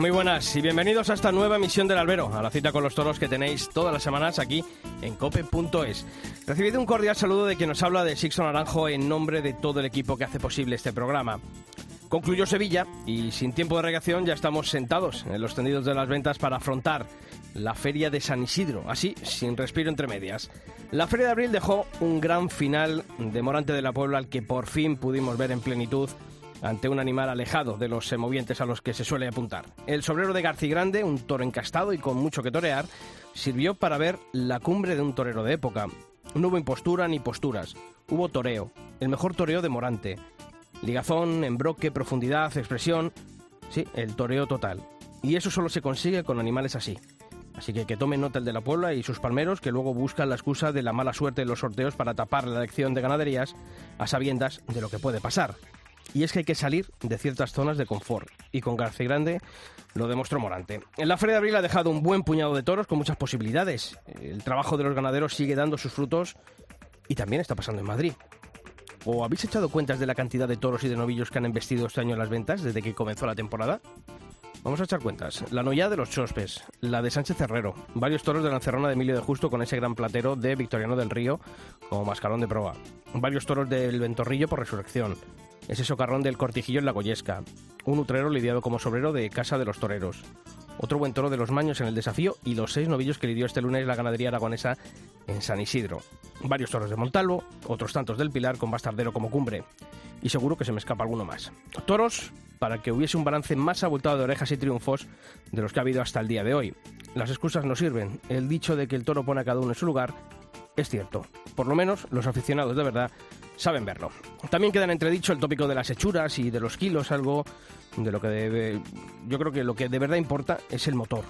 Muy buenas y bienvenidos a esta nueva emisión del Albero, a la cita con los toros que tenéis todas las semanas aquí en cope.es. Recibid un cordial saludo de quien nos habla de Sixto Naranjo en nombre de todo el equipo que hace posible este programa. Concluyó Sevilla y sin tiempo de reacción ya estamos sentados en los tendidos de las ventas para afrontar la feria de San Isidro, así, sin respiro entre medias. La feria de abril dejó un gran final de Morante de la Puebla al que por fin pudimos ver en plenitud ante un animal alejado de los semovientes a los que se suele apuntar. El sobrero de Grande, un toro encastado y con mucho que torear, sirvió para ver la cumbre de un torero de época. No hubo impostura ni posturas, hubo toreo, el mejor toreo de Morante. Ligazón, embroque, profundidad, expresión, sí, el toreo total. Y eso solo se consigue con animales así. Así que que tomen nota el de la Puebla y sus palmeros que luego buscan la excusa de la mala suerte de los sorteos para tapar la elección de ganaderías a sabiendas de lo que puede pasar. Y es que hay que salir de ciertas zonas de confort. Y con García Grande lo demostró Morante. En la Feria de Abril ha dejado un buen puñado de toros con muchas posibilidades. El trabajo de los ganaderos sigue dando sus frutos y también está pasando en Madrid. ¿O habéis echado cuentas de la cantidad de toros y de novillos que han embestido este año en las ventas desde que comenzó la temporada? Vamos a echar cuentas. La Noya de los Chospes, la de Sánchez Herrero, varios toros de la Encerrona de Emilio de Justo con ese gran platero de Victoriano del Río como mascarón de proa, varios toros del Ventorrillo por resurrección, ese socarrón del Cortijillo en la Goyesca, un utrero lidiado como sobrero de Casa de los Toreros, otro buen toro de los Maños en el desafío y los seis novillos que lidió este lunes la ganadería aragonesa en San Isidro. Varios toros de Montalvo, otros tantos del Pilar con Bastardero como cumbre. Y seguro que se me escapa alguno más. Toros para que hubiese un balance más abultado de orejas y triunfos de los que ha habido hasta el día de hoy. Las excusas no sirven. El dicho de que el toro pone a cada uno en su lugar es cierto. Por lo menos los aficionados de verdad saben verlo. También queda en entredicho el tópico de las hechuras y de los kilos, algo de lo que debe... Yo creo que lo que de verdad importa es el motor,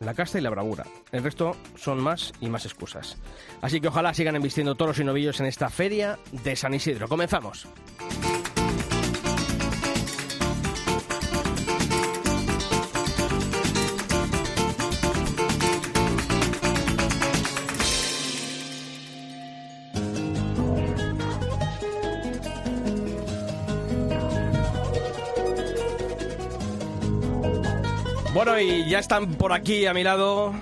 la casta y la bravura. El resto son más y más excusas. Así que ojalá sigan embistiendo toros y novillos en esta feria de San Isidro. Comenzamos. Bueno, y ya están por aquí a mi lado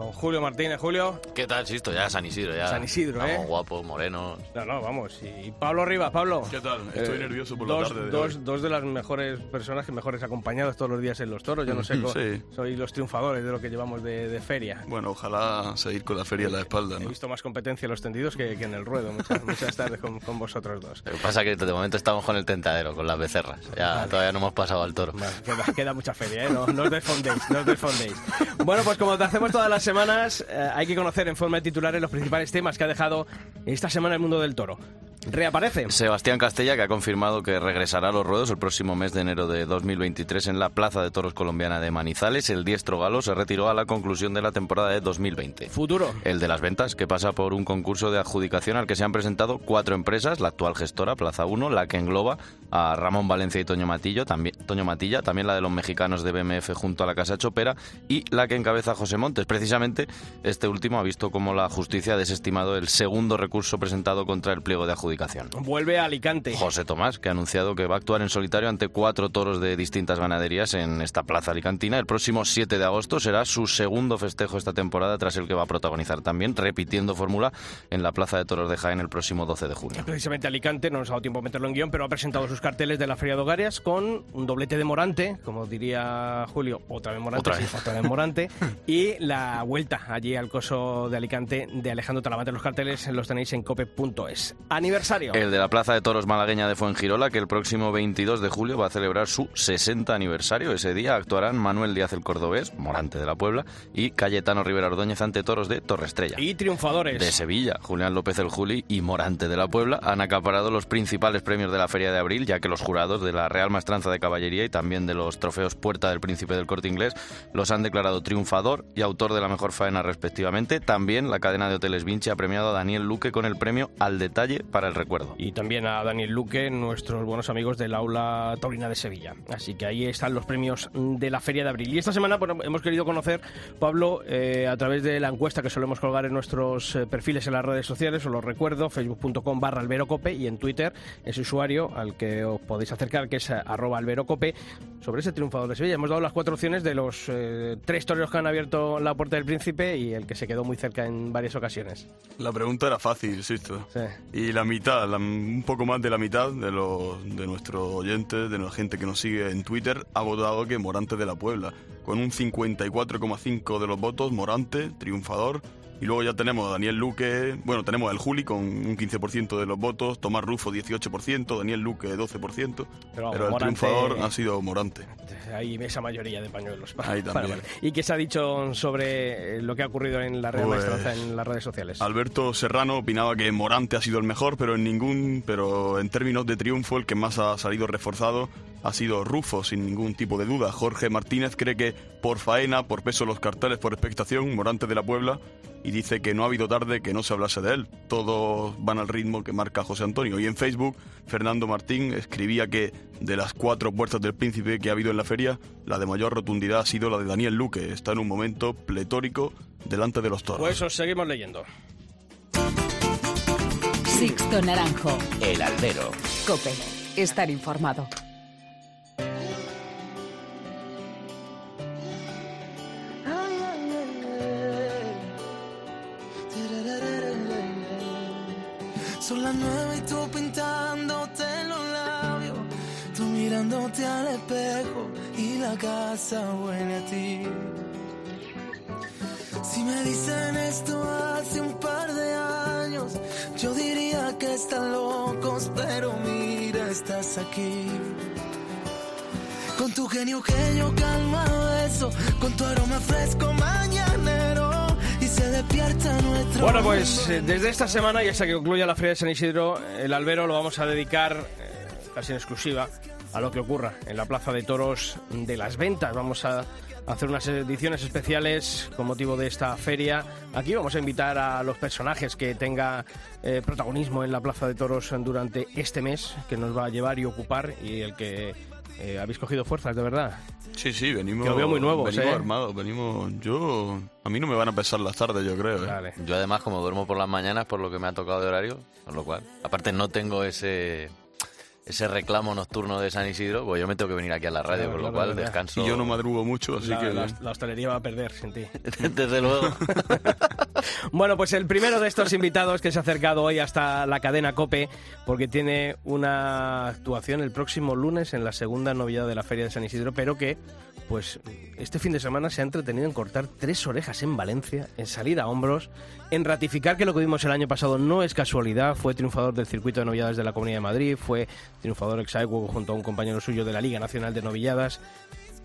don Julio Martínez. Julio. ¿Qué tal, Sisto? Ya San Isidro, ya. San Isidro, Estamos ¿eh? guapos, morenos. No, no, vamos. Y Pablo Rivas, Pablo. ¿Qué tal? Estoy Eh, nervioso por la dos, tarde de dos, hoy. dos de las mejores personas que mejores acompañados todos los días en los toros. Yo no sé, Sí. soy los triunfadores de lo que llevamos de, de feria. Bueno, ojalá seguir con la feria en la espalda, He ¿no? visto más competencia en los tendidos que, que en el ruedo muchas, muchas tardes con, con vosotros dos. Lo que pasa es que de momento estamos con el tentadero, con las becerras. Ya todavía no hemos pasado al toro. Vale, queda, queda mucha feria, ¿eh? No, no os desfondéis, no os desfondéis. Bueno, pues como te hacemos todas las semanas, eh, hay que conocer en forma de titulares los principales temas que ha dejado esta semana el mundo del toro. Reaparece. Sebastián Castella, que ha confirmado que regresará a los ruedos el próximo mes de enero de 2023 en la Plaza de Toros Colombiana de Manizales. El diestro galo se retiró a la conclusión de la temporada de 2020. Futuro. El de las ventas, que pasa por un concurso de adjudicación al que se han presentado cuatro empresas, la actual gestora, Plaza 1, la que engloba a Ramón Valencia y Toño, Matillo, también, Toño Matilla, también la de los mexicanos de BMF junto a la Casa Chopera y la que encabeza José Montes. Precisamente este último ha visto cómo la justicia ha desestimado el segundo recurso presentado contra el pliego de adjudicación. Vuelve a Alicante. José Tomás, que ha anunciado que va a actuar en solitario ante cuatro toros de distintas ganaderías en esta plaza alicantina. El próximo 7 de agosto será su segundo festejo esta temporada, tras el que va a protagonizar también, repitiendo fórmula en la Plaza de Toros de Jaén el próximo 12 de junio. Precisamente Alicante, no nos ha dado tiempo a meterlo en guion, pero ha presentado sus carteles de la Feria de Hogarias con un doblete de Morante, como diría Julio, otra vez Morante, Otra sí, vez. otra vez Morante, y la vuelta allí al coso de Alicante de Alejandro Talavante. Los carteles los tenéis en cope.es. Aniversario aniversario. El de la Plaza de Toros malagueña de Fuengirola, que el próximo 22 de julio va a celebrar su 60 aniversario. Ese día actuarán Manuel Díaz el Cordobés, Morante de la Puebla, y Cayetano Rivera Ordóñez ante toros de Torrestrella. Y triunfadores. De Sevilla, Julián López el Juli y Morante de la Puebla han acaparado los principales premios de la Feria de Abril, ya que los jurados de la Real Maestranza de Caballería y también de los trofeos Puerta del Príncipe del Corte Inglés los han declarado triunfador y autor de la mejor faena respectivamente. También la cadena de hoteles Vinci ha premiado a Daniel Luque con el premio Al Detalle para el Recuerdo. Y también a Daniel Luque, nuestros buenos amigos del Aula Taurina de Sevilla. Así que ahí están los premios de la Feria de Abril. Y esta semana bueno, hemos querido conocer, Pablo, eh, a través de la encuesta que solemos colgar en nuestros eh, perfiles en las redes sociales, os lo recuerdo, facebook.com barra alberocope y en Twitter ese usuario al que os podéis acercar, que es arroba alberocope, sobre ese triunfador de Sevilla. Hemos dado las cuatro opciones de los eh, tres toreros que han abierto la puerta del príncipe y el que se quedó muy cerca en varias ocasiones. La pregunta era fácil, Sisto. Sí. Y la mitad, un poco más de la mitad de, los, de nuestros oyentes, de la gente que nos sigue en Twitter, ha votado que Morante de la Puebla. Con un 54,5 de los votos, Morante, triunfador. Y luego ya tenemos a Daniel Luque, bueno, tenemos al Juli con un 15% de los votos, Tomás Rufo 18%, Daniel Luque 12%, Pero pero, el triunfador ha sido Morante. Hay esa mayoría de pañuelos. Ahí también. ¿Y qué se ha dicho sobre eh, lo que ha ocurrido en la Real Pues- Maestranza en las redes sociales? Alberto Serrano opinaba que Morante ha sido el mejor, pero en ningún, pero en términos de triunfo el que más ha salido reforzado ha sido Rufo, sin ningún tipo de duda. Jorge Martínez cree que por faena, por peso de los carteles, por expectación, Morante de la Puebla y dice que no ha habido tarde que no se hablase de él. Todos van al ritmo que marca José Antonio. Y en Facebook, Fernando Martín escribía que de las cuatro puertas del príncipe que ha habido en la feria, la de mayor rotundidad ha sido la de Daniel Luque. Está en un momento pletórico delante de los toros. Pues os seguimos leyendo. Sixto Naranjo. El albero. Cope. Estar informado. Son las nueve y tú pintándote los labios, tú mirándote al espejo y la casa huele a ti. Si me dicen esto hace un par de años, yo diría que están locos, pero mira, estás aquí. Con tu genio que yo calma eso, con tu aroma fresco mañanero Bueno, pues eh, desde esta semana y hasta que concluya la Feria de San Isidro, el albero lo vamos a dedicar eh, casi en exclusiva a lo que ocurra en la Plaza de Toros de las Ventas. Vamos a hacer unas ediciones especiales con motivo de esta feria. Aquí vamos a invitar a los personajes que tenga eh, protagonismo en la Plaza de Toros durante este mes, que nos va a llevar y ocupar y el que eh, habéis cogido fuerzas, de verdad. Sí, sí, venimos. Que lo veo muy nuevos, Venimos ¿eh? armados, venimos. Yo. A mí no me van a pesar las tardes, yo creo. ¿eh? Vale. Yo además, como duermo por las mañanas, por lo que me ha tocado de horario, con lo cual, aparte no tengo ese ese reclamo nocturno de San Isidro, pues yo me tengo que venir aquí a la radio, Claro, con lo claro, cual verdad. descanso. Y yo no madrugo mucho, así La, que. la- la hostelería va a perder sin ti. Desde luego. Bueno, pues el primero de estos invitados que se ha acercado hoy hasta la cadena Cope, porque tiene una actuación el próximo lunes en la segunda novedad de la Feria de San Isidro, pero que, pues, este fin de semana se ha entretenido en cortar tres orejas en Valencia, en salir a hombros, en ratificar que lo que vimos el año pasado no es casualidad, fue triunfador del circuito de novilladas de la Comunidad de Madrid, fue triunfador exaequo junto a un compañero suyo de la Liga Nacional de Novilladas.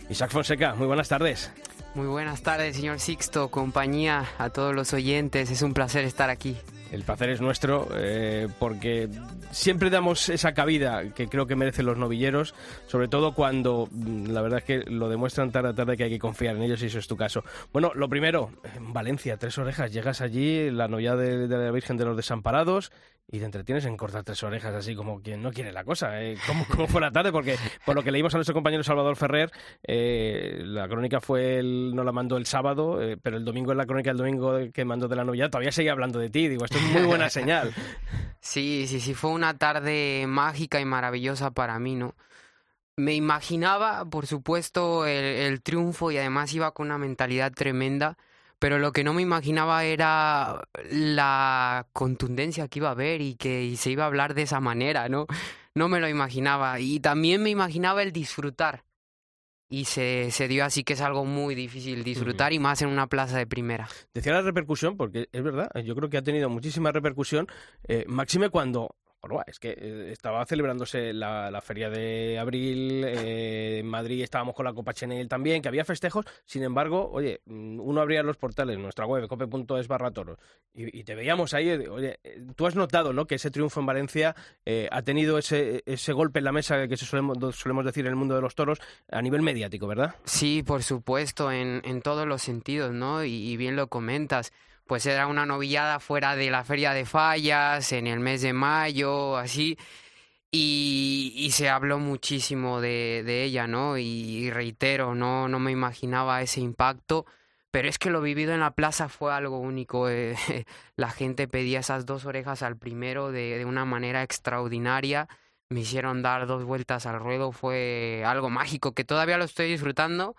Isaac Fonseca, muy buenas tardes. Muy buenas tardes, señor Sixto, compañía, a todos los oyentes. Es un placer estar aquí. El placer es nuestro eh, porque siempre damos esa cabida que creo que merecen los novilleros, sobre todo cuando mm, la verdad es que lo demuestran tarde a tarde que hay que confiar en ellos y eso es tu caso. Bueno, lo primero, en Valencia, tres orejas, llegas allí, la novia de, de la Virgen de los Desamparados y te entretienes en cortar tres orejas así como quien no quiere la cosa. ¿eh? ¿Cómo, cómo fue la tarde? Porque por lo que leímos a nuestro compañero Salvador Ferrer, eh, la crónica fue el, no la mandó el sábado, eh, pero el domingo en la crónica del domingo que mandó de la novia todavía seguía hablando de ti. Digo, esto es muy buena señal. Sí, sí, sí, fue una tarde mágica y maravillosa para mí, ¿no? Me imaginaba, por supuesto, el, el triunfo y además iba con una mentalidad tremenda, pero lo que no me imaginaba era la contundencia que iba a haber y que y se iba a hablar de esa manera, ¿no? No me lo imaginaba. Y también me imaginaba el disfrutar. Y se, se dio así que es algo muy difícil disfrutar y más en una plaza de primera. Decía la repercusión, porque es verdad, yo creo que ha tenido muchísima repercusión, eh, máxime cuando bueno, es que eh, estaba celebrándose la, la feria de abril, eh, en Madrid estábamos con la Copa Chenel también, que había festejos, sin embargo, oye, mm, uno abría los portales, nuestra web, cope.es barra toros, y, te veíamos ahí, eh, oye, tú has notado, ¿no?, que ese triunfo en Valencia ha tenido ese, ese golpe en la mesa que se solemos, solemos decir en el mundo de los toros a nivel mediático, ¿verdad? Sí, por supuesto, en, en todos los sentidos, ¿no? Y bien lo comentas. Pues era una novillada fuera de la Feria de Fallas, en el mes de mayo, así. Y, se habló muchísimo de, ella, ¿no? Y, y reitero, no, no me imaginaba ese impacto. Pero es que lo vivido en la plaza fue algo único. eh, la gente pedía esas dos orejas al primero de, de una manera extraordinaria. Me hicieron dar dos vueltas al ruedo. Fue algo mágico que todavía lo estoy disfrutando.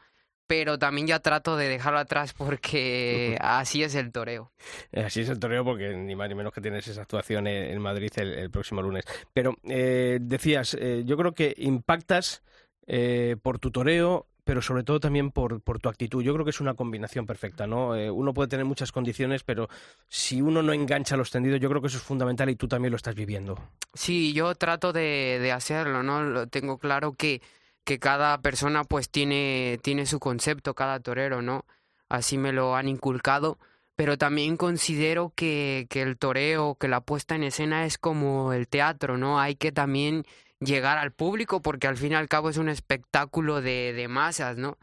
Pero también ya trato de dejarlo atrás porque así es el toreo. Eh, Así es el toreo porque ni más ni menos que tienes esa actuación en, Madrid el, el próximo lunes. Pero eh, decías, eh, yo creo que impactas eh, por tu toreo, pero sobre todo también por, por tu actitud. Yo creo que es una combinación perfecta, ¿no? Eh, uno puede tener muchas condiciones, pero si uno no engancha los tendidos, yo creo que eso es fundamental y tú también lo estás viviendo. Sí, yo trato de, de hacerlo, ¿no? Lo tengo claro que, que cada persona pues tiene, tiene su concepto, cada torero, ¿no? Así me lo han inculcado, pero también considero que, que el toreo, que la puesta en escena es como el teatro, ¿no? Hay que también llegar al público porque al fin y al cabo es un espectáculo de, de masas, ¿no?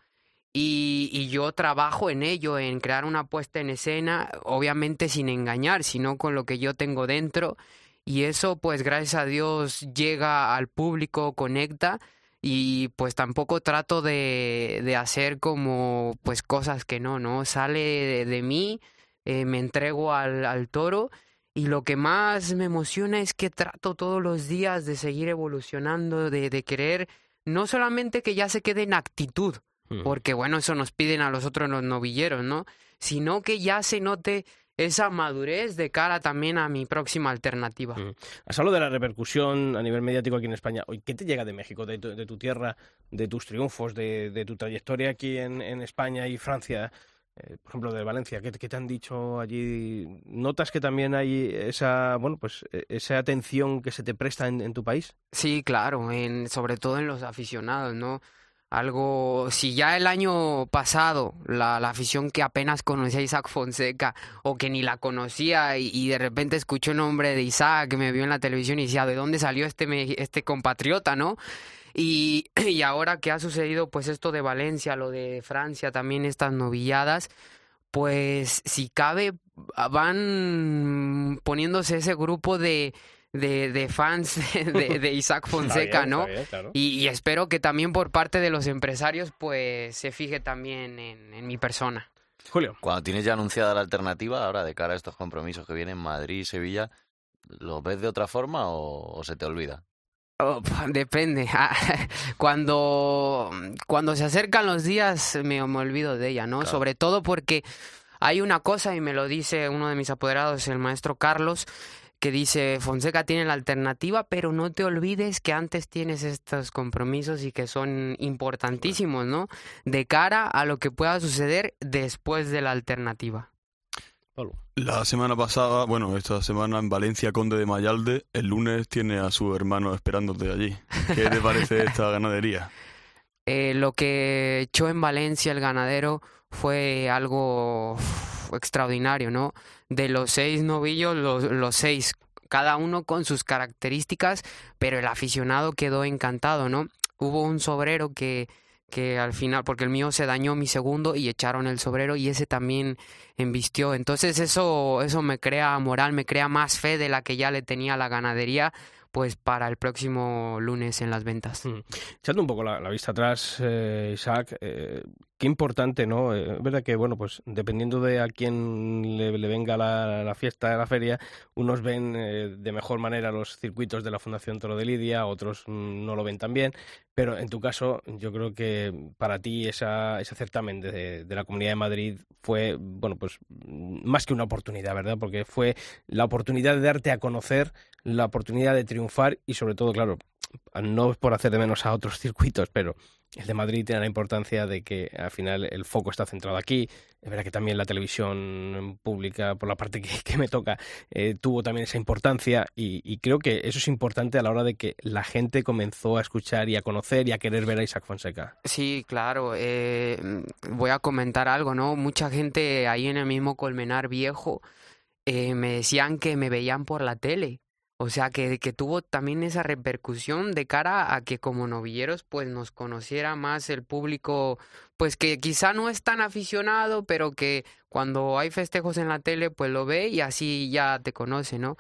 Y, y yo trabajo en ello, en crear una puesta en escena, obviamente sin engañar, sino con lo que yo tengo dentro. Y eso, pues gracias a Dios, llega al público, conecta. Y pues tampoco trato de, de hacer como pues cosas que no, ¿no? Sale de, de mí, eh, me entrego al, al toro. Y lo que más me emociona es que trato todos los días de seguir evolucionando, de, de querer no solamente que ya se quede en actitud, porque bueno, eso nos piden a los otros los novilleros, ¿no? Sino que ya se note esa madurez de cara también a mi próxima alternativa. Mm. Has hablado de la repercusión a nivel mediático aquí en España. ¿Qué te llega de México, de tu, de tu tierra, de tus triunfos, de, de tu trayectoria aquí en, en España y Francia? Eh, por ejemplo, de Valencia, ¿qué, qué te han dicho allí? ¿Notas que también hay esa, bueno, pues eh, esa atención que se te presta en, en tu país? Sí, claro, en, sobre todo en los aficionados, ¿no? Algo, si ya el año pasado la, la afición que apenas conocía a Isaac Fonseca o que ni la conocía y, de repente escuchó el nombre de Isaac, me vio en la televisión y decía, ¿de dónde salió este, este compatriota, no? Y, y ahora que ha sucedido pues esto de Valencia, lo de Francia, también estas novilladas, pues si cabe van poniéndose ese grupo de, de, de fans de, de Isaac Fonseca, ¿no? Y, y espero que también por parte de los empresarios pues se fije también en, en mi persona. Julio. Cuando tienes ya anunciada la alternativa, ahora de cara a estos compromisos que vienen Madrid y Sevilla, ¿lo ves de otra forma o, o se te olvida? Oh, depende. Cuando, cuando se acercan los días me, me olvido de ella, ¿no? Claro. Sobre todo porque hay una cosa, y me lo dice uno de mis apoderados, el maestro Carlos, que dice, Fonseca tiene la alternativa, pero no te olvides que antes tienes estos compromisos y que son importantísimos, ¿no? De cara a lo que pueda suceder después de la alternativa. La semana pasada, bueno, esta semana en Valencia, Conde de Mayalde, el lunes tiene a su hermano esperándote allí. ¿Qué te parece esta ganadería? Eh, lo que echó en Valencia el ganadero fue algo extraordinario, ¿no? De los seis novillos, los, los seis, cada uno con sus características, pero el aficionado quedó encantado, ¿no? Hubo un sobrero que, que al final, porque el mío se dañó mi segundo y echaron el sobrero y ese también embistió. Entonces eso, eso me crea moral, me crea más fe de la que ya le tenía la ganadería, pues para el próximo lunes en las ventas. Mm. Echando un poco la, la vista atrás, eh, Isaac, eh, qué importante, ¿no? Eh, es verdad que, bueno, pues dependiendo de a quién le, venga la, la fiesta, la feria, unos ven eh, de mejor manera los circuitos de la Fundación Toro de Lidia, otros mm, no lo ven tan bien, pero en tu caso, yo creo que para ti esa, ese certamen de, de la Comunidad de Madrid fue, bueno, pues mm, más que una oportunidad, ¿verdad? Porque fue la oportunidad de darte a conocer, la oportunidad de triunfar y sobre todo, claro, no es por hacer de menos a otros circuitos, pero el de Madrid tiene la importancia de que al final el foco está centrado aquí. Es verdad que también la televisión pública, por la parte que, me toca, eh, tuvo también esa importancia y, creo que eso es importante a la hora de que la gente comenzó a escuchar y a conocer y a querer ver a Isaac Fonseca. Sí, claro. Eh, voy a comentar algo, ¿no? Mucha gente ahí en el mismo Colmenar Viejo eh, me decían que me veían por la tele o sea, que, que tuvo también esa repercusión de cara a que como novilleros pues nos conociera más el público, pues que quizá no es tan aficionado, pero que cuando hay festejos en la tele pues lo ve y así ya te conoce, ¿no?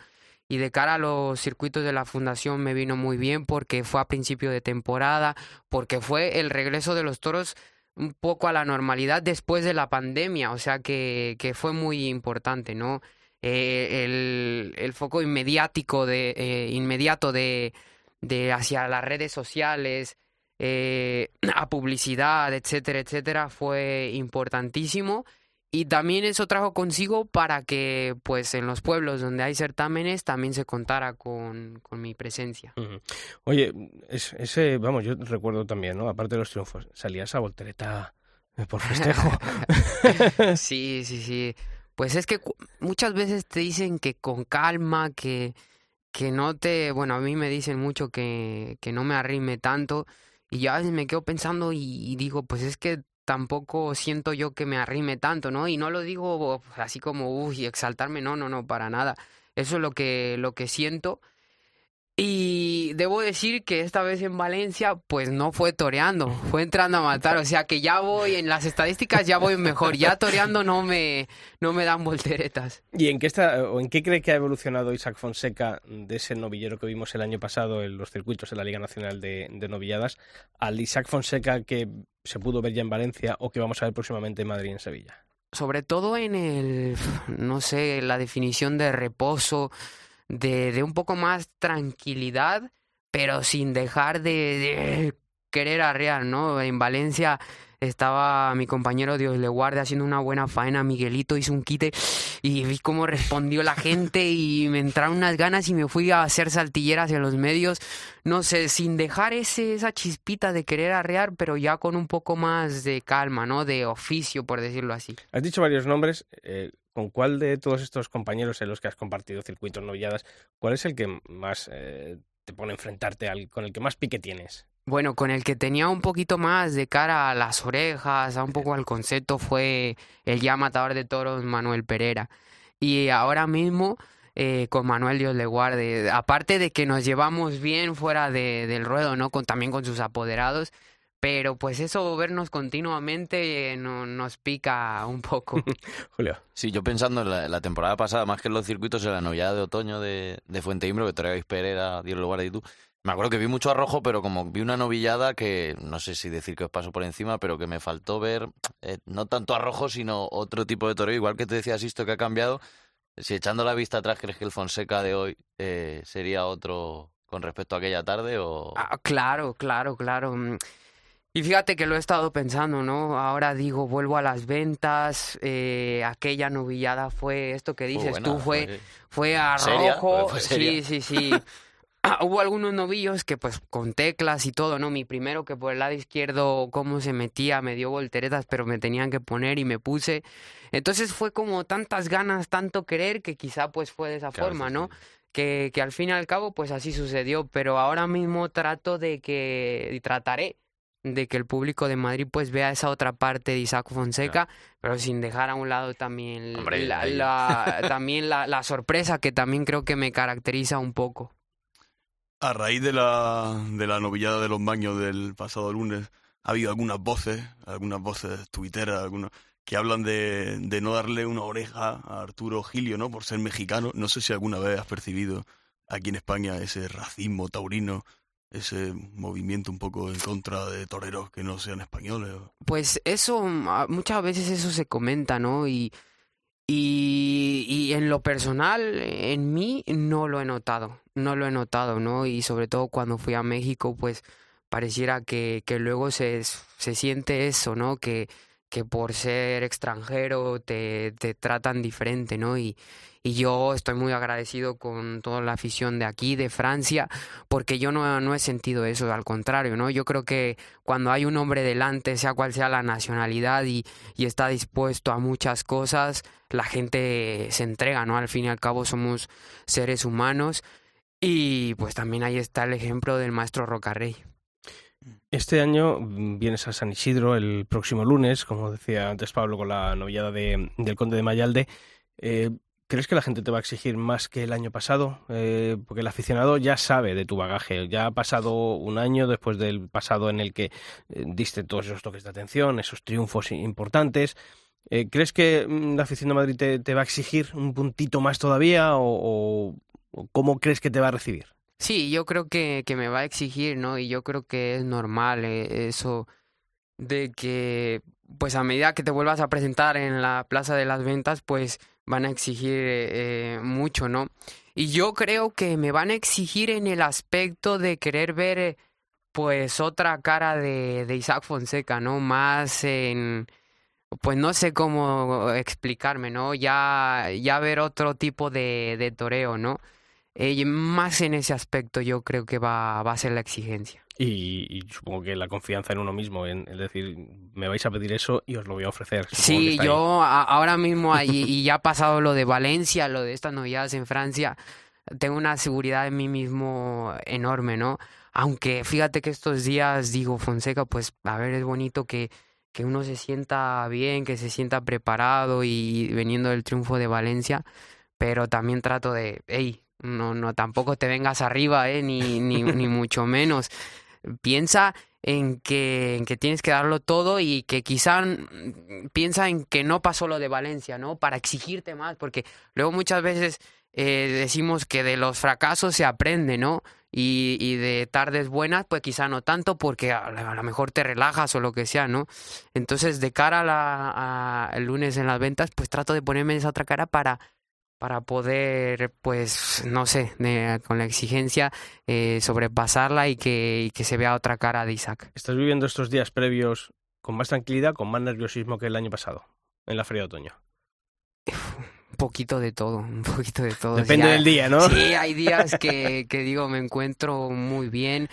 Y de cara a los circuitos de la fundación me vino muy bien porque fue a principio de temporada, porque fue el regreso de los toros un poco a la normalidad después de la pandemia, o sea que, que fue muy importante, ¿no? Eh, el, el, foco inmediático de, eh, inmediato de, de, hacia las redes sociales, eh, a publicidad, etcétera, etcétera, fue importantísimo. Y también eso trajo consigo para que, pues, en los pueblos donde hay certámenes también se contara con, con mi presencia. Oye, ese, vamos, yo recuerdo también, ¿no? Aparte de los triunfos, salía esa voltereta por festejo. sí, sí, sí. Pues es que muchas veces te dicen que con calma, que, que no te, bueno, a mí me dicen mucho que, que no me arrime tanto y yo a veces me quedo pensando y, digo, pues es que tampoco siento yo que me arrime tanto, ¿no? Y no lo digo así como, uy, exaltarme, no, no, no, para nada. Eso es lo que, lo que siento y debo decir que esta vez en Valencia, pues no fue toreando, fue entrando a matar. O sea que ya voy, en las estadísticas ya voy mejor. Ya toreando no me, no me dan volteretas. ¿Y en qué, está, o en qué cree que ha evolucionado Isaac Fonseca de ese novillero que vimos el año pasado en los circuitos de la Liga Nacional de, de Novilladas al Isaac Fonseca que se pudo ver ya en Valencia o que vamos a ver próximamente en Madrid y en Sevilla? Sobre todo en el, no sé, la definición de reposo de, de un poco más tranquilidad, pero sin dejar de, querer arrear, ¿no? En Valencia estaba mi compañero Dios le guarde haciendo una buena faena, Miguelito hizo un quite y vi cómo respondió la gente y me entraron unas ganas y me fui a hacer saltilleras hacia los medios, no sé, sin dejar ese, esa chispita de querer arrear, pero ya con un poco más de calma, ¿no? De oficio, por decirlo así. Has dicho varios nombres, eh, ¿con cuál de todos estos compañeros en los que has compartido circuitos novilladas, cuál es el que más eh, te pone a enfrentarte, al, con el que más pique tienes? Bueno, con el que tenía un poquito más de cara a las orejas, a un poco al concepto, fue el ya matador de toros Manuel Pereira. Y ahora mismo eh, con Manuel Dios le guarde. Aparte de que nos llevamos bien fuera de, del ruedo, ¿no? Con, también con sus apoderados. Pero pues eso, vernos continuamente, no, nos pica un poco. Julio. Sí, yo pensando en la, temporada pasada, más que en los circuitos, en la novillada de otoño de, de Fuente Imbro, que traíais Pereira, Dios le guarde y tú. Me acuerdo que vi mucho arrojo, pero como vi una novillada que no sé si decir que os paso por encima, pero que me faltó ver eh, no tanto arrojo, sino otro tipo de toreo. Igual que te decías esto que ha cambiado, si echando la vista atrás crees que el Fonseca de hoy eh, sería otro con respecto a aquella tarde o... Ah, claro, claro, claro. Y fíjate que lo he estado pensando, ¿no? Ahora digo, vuelvo a las ventas, eh, aquella novillada fue esto que dices tú, fue, fue, a rojo, sí, sí, sí. hubo algunos novillos que pues con teclas y todo, ¿no? Mi primero que por el lado izquierdo cómo se metía, me dio volteretas, pero me tenían que poner y me puse. Entonces fue como tantas ganas, tanto querer que quizá pues fue de esa forma, ¿no? Que, que al fin y al cabo pues así sucedió, pero ahora mismo trato de que, y trataré de que el público de Madrid pues vea esa otra parte de Isaac Fonseca, pero sin dejar a un lado también, la, también la, la, sorpresa que también creo que me caracteriza un poco. A raíz de la, de la novillada de los baños del pasado lunes, ha habido algunas voces, algunas voces tuiteras, algunos que hablan de, de no darle una oreja a Arturo Gilio, ¿no? Por ser mexicano. No sé si alguna vez has percibido aquí en España ese racismo taurino ese movimiento un poco en contra de toreros que no sean españoles? Pues eso, mm, muchas veces eso se comenta, ¿no? Y, y, y, en lo personal, en mí no lo he notado, no lo he notado, ¿no? Y sobre todo cuando fui a México, pues pareciera que, que luego se, se siente eso, ¿no? Que, que por ser extranjero te, te tratan diferente, ¿no? Y, y yo estoy muy agradecido con toda la afición de aquí, de Francia, porque yo no, no he sentido eso, al contrario, ¿no? Yo creo que cuando hay un hombre delante, sea cual sea la nacionalidad y, y está dispuesto a muchas cosas, la gente se entrega, ¿no? Al fin y al cabo somos seres humanos y pues también ahí está el ejemplo del maestro Rocarrey. Este año mm, vienes a San Isidro el próximo lunes, como decía antes Pablo, con la novillada de, del Conde de Mayalde. Eh, ¿Crees que la gente te va a exigir más que el año pasado? Eh, porque el aficionado ya sabe de tu bagaje, ya ha pasado un año después del pasado en el que eh, diste todos esos toques de atención, esos triunfos importantes. Eh, ¿Crees que mm, la afición de Madrid te, va a exigir un puntito más todavía o, o, cómo crees que te va a recibir? Sí, yo creo que, que me va a exigir, ¿no? Y yo creo que es normal eso de que, pues a medida que te vuelvas a presentar en la Plaza de las Ventas, pues van a exigir eh, mucho, ¿no? Y yo creo que me van a exigir en el aspecto de querer ver, eh, pues, otra cara de, de Isaac Fonseca, ¿no? Más en, pues no sé cómo explicarme, ¿no? Ya, ya ver otro tipo de, de toreo, ¿no? Eh, más en ese aspecto yo creo que va, va a ser la exigencia. Y, y, supongo que la confianza en uno mismo, en, es decir, me vais a pedir eso y os lo voy a ofrecer. Sí, yo a, ahora mismo, y, y, ya ha pasado lo de Valencia, lo de estas novedades en Francia, tengo una seguridad en mí mismo enorme, ¿no? Aunque fíjate que estos días digo, Fonseca, pues a ver, es bonito que, que uno se sienta bien, que se sienta preparado y veniendo del triunfo de Valencia, pero también trato de, hey, no, no, tampoco te vengas arriba, eh, ni, ni, ni mucho menos. Piensa en que, en que tienes que darlo todo y que quizá piensa en que no pasó lo de Valencia, ¿no? Para exigirte más, porque luego muchas veces eh, decimos que de los fracasos se aprende, ¿no? Y, y, de tardes buenas, pues quizá no tanto, porque a, lo mejor te relajas o lo que sea, ¿no? Entonces, de cara a el lunes en las ventas, pues trato de ponerme esa otra cara para para poder, pues, no sé, de, con la exigencia, eh, sobrepasarla y que, y que se vea otra cara de Isaac. ¿Estás viviendo estos días previos con más tranquilidad, con más nerviosismo que el año pasado, en la feria de otoño? Un poquito de todo, un poquito de todo. Depende o sea, del día, ¿no? Sí, hay días que, que digo, me encuentro muy bien.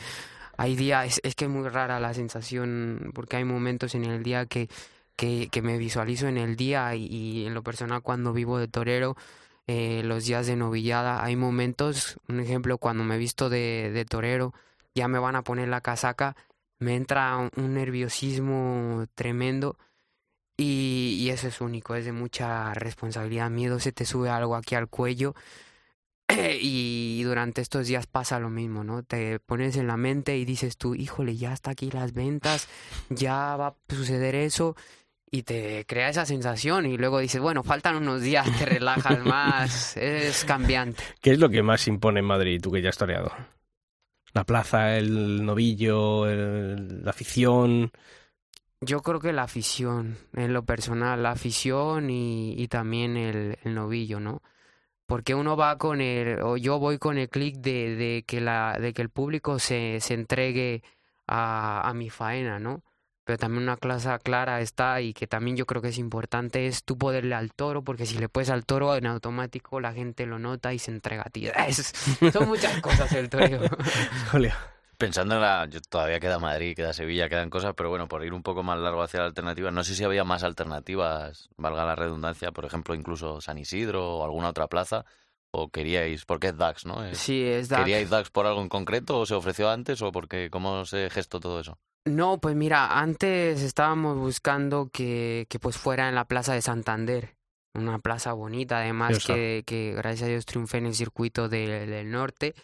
Hay días, es, es que es muy rara la sensación, porque hay momentos en el día que, que, que me visualizo en el día y, y en lo personal cuando vivo de torero, eh, los días de novillada. Hay momentos, un ejemplo, cuando me he visto de, torero, ya me van a poner la casaca, me entra un, un nerviosismo tremendo y, y, eso es único, es de mucha responsabilidad, miedo, se te sube algo aquí al cuello. Y durante estos días pasa lo mismo, ¿no? Te pones en la mente y dices tú, híjole, ya está aquí las ventas, ya va a suceder eso y te crea esa sensación y luego dices, bueno, faltan unos días, te relajas más, es cambiante. ¿Qué es lo que más impone en Madrid, tú que ya has toreado? La plaza, el novillo, el, la afición. Yo creo que la afición, en lo personal, la afición y, y también el, el, novillo, ¿no? Porque uno va con el, o yo voy con el clic de, de, que la, de que el público se, se entregue a, a mi faena, ¿no? Pero también una clase clara está y que también yo creo que es importante es tú poderle al toro, porque si le puedes al toro en automático la gente lo nota y se entrega a ti. Es, son muchas cosas el toreo. Julio. Pensando en la... Yo todavía queda Madrid, queda Sevilla, quedan cosas, pero bueno, por ir un poco más largo hacia la alternativa, no sé si había más alternativas, valga la redundancia, por ejemplo, incluso San Isidro o alguna otra plaza, o queríais, porque es DAX, ¿no? Sí, es DAX. ¿Queríais DAX por algo en concreto o se ofreció antes o porque cómo se gestó todo eso? No, pues mira, antes estábamos buscando que, que pues fuera en la Plaza de Santander, una plaza bonita, además que, que, gracias a Dios triunfé en el circuito de, del norte.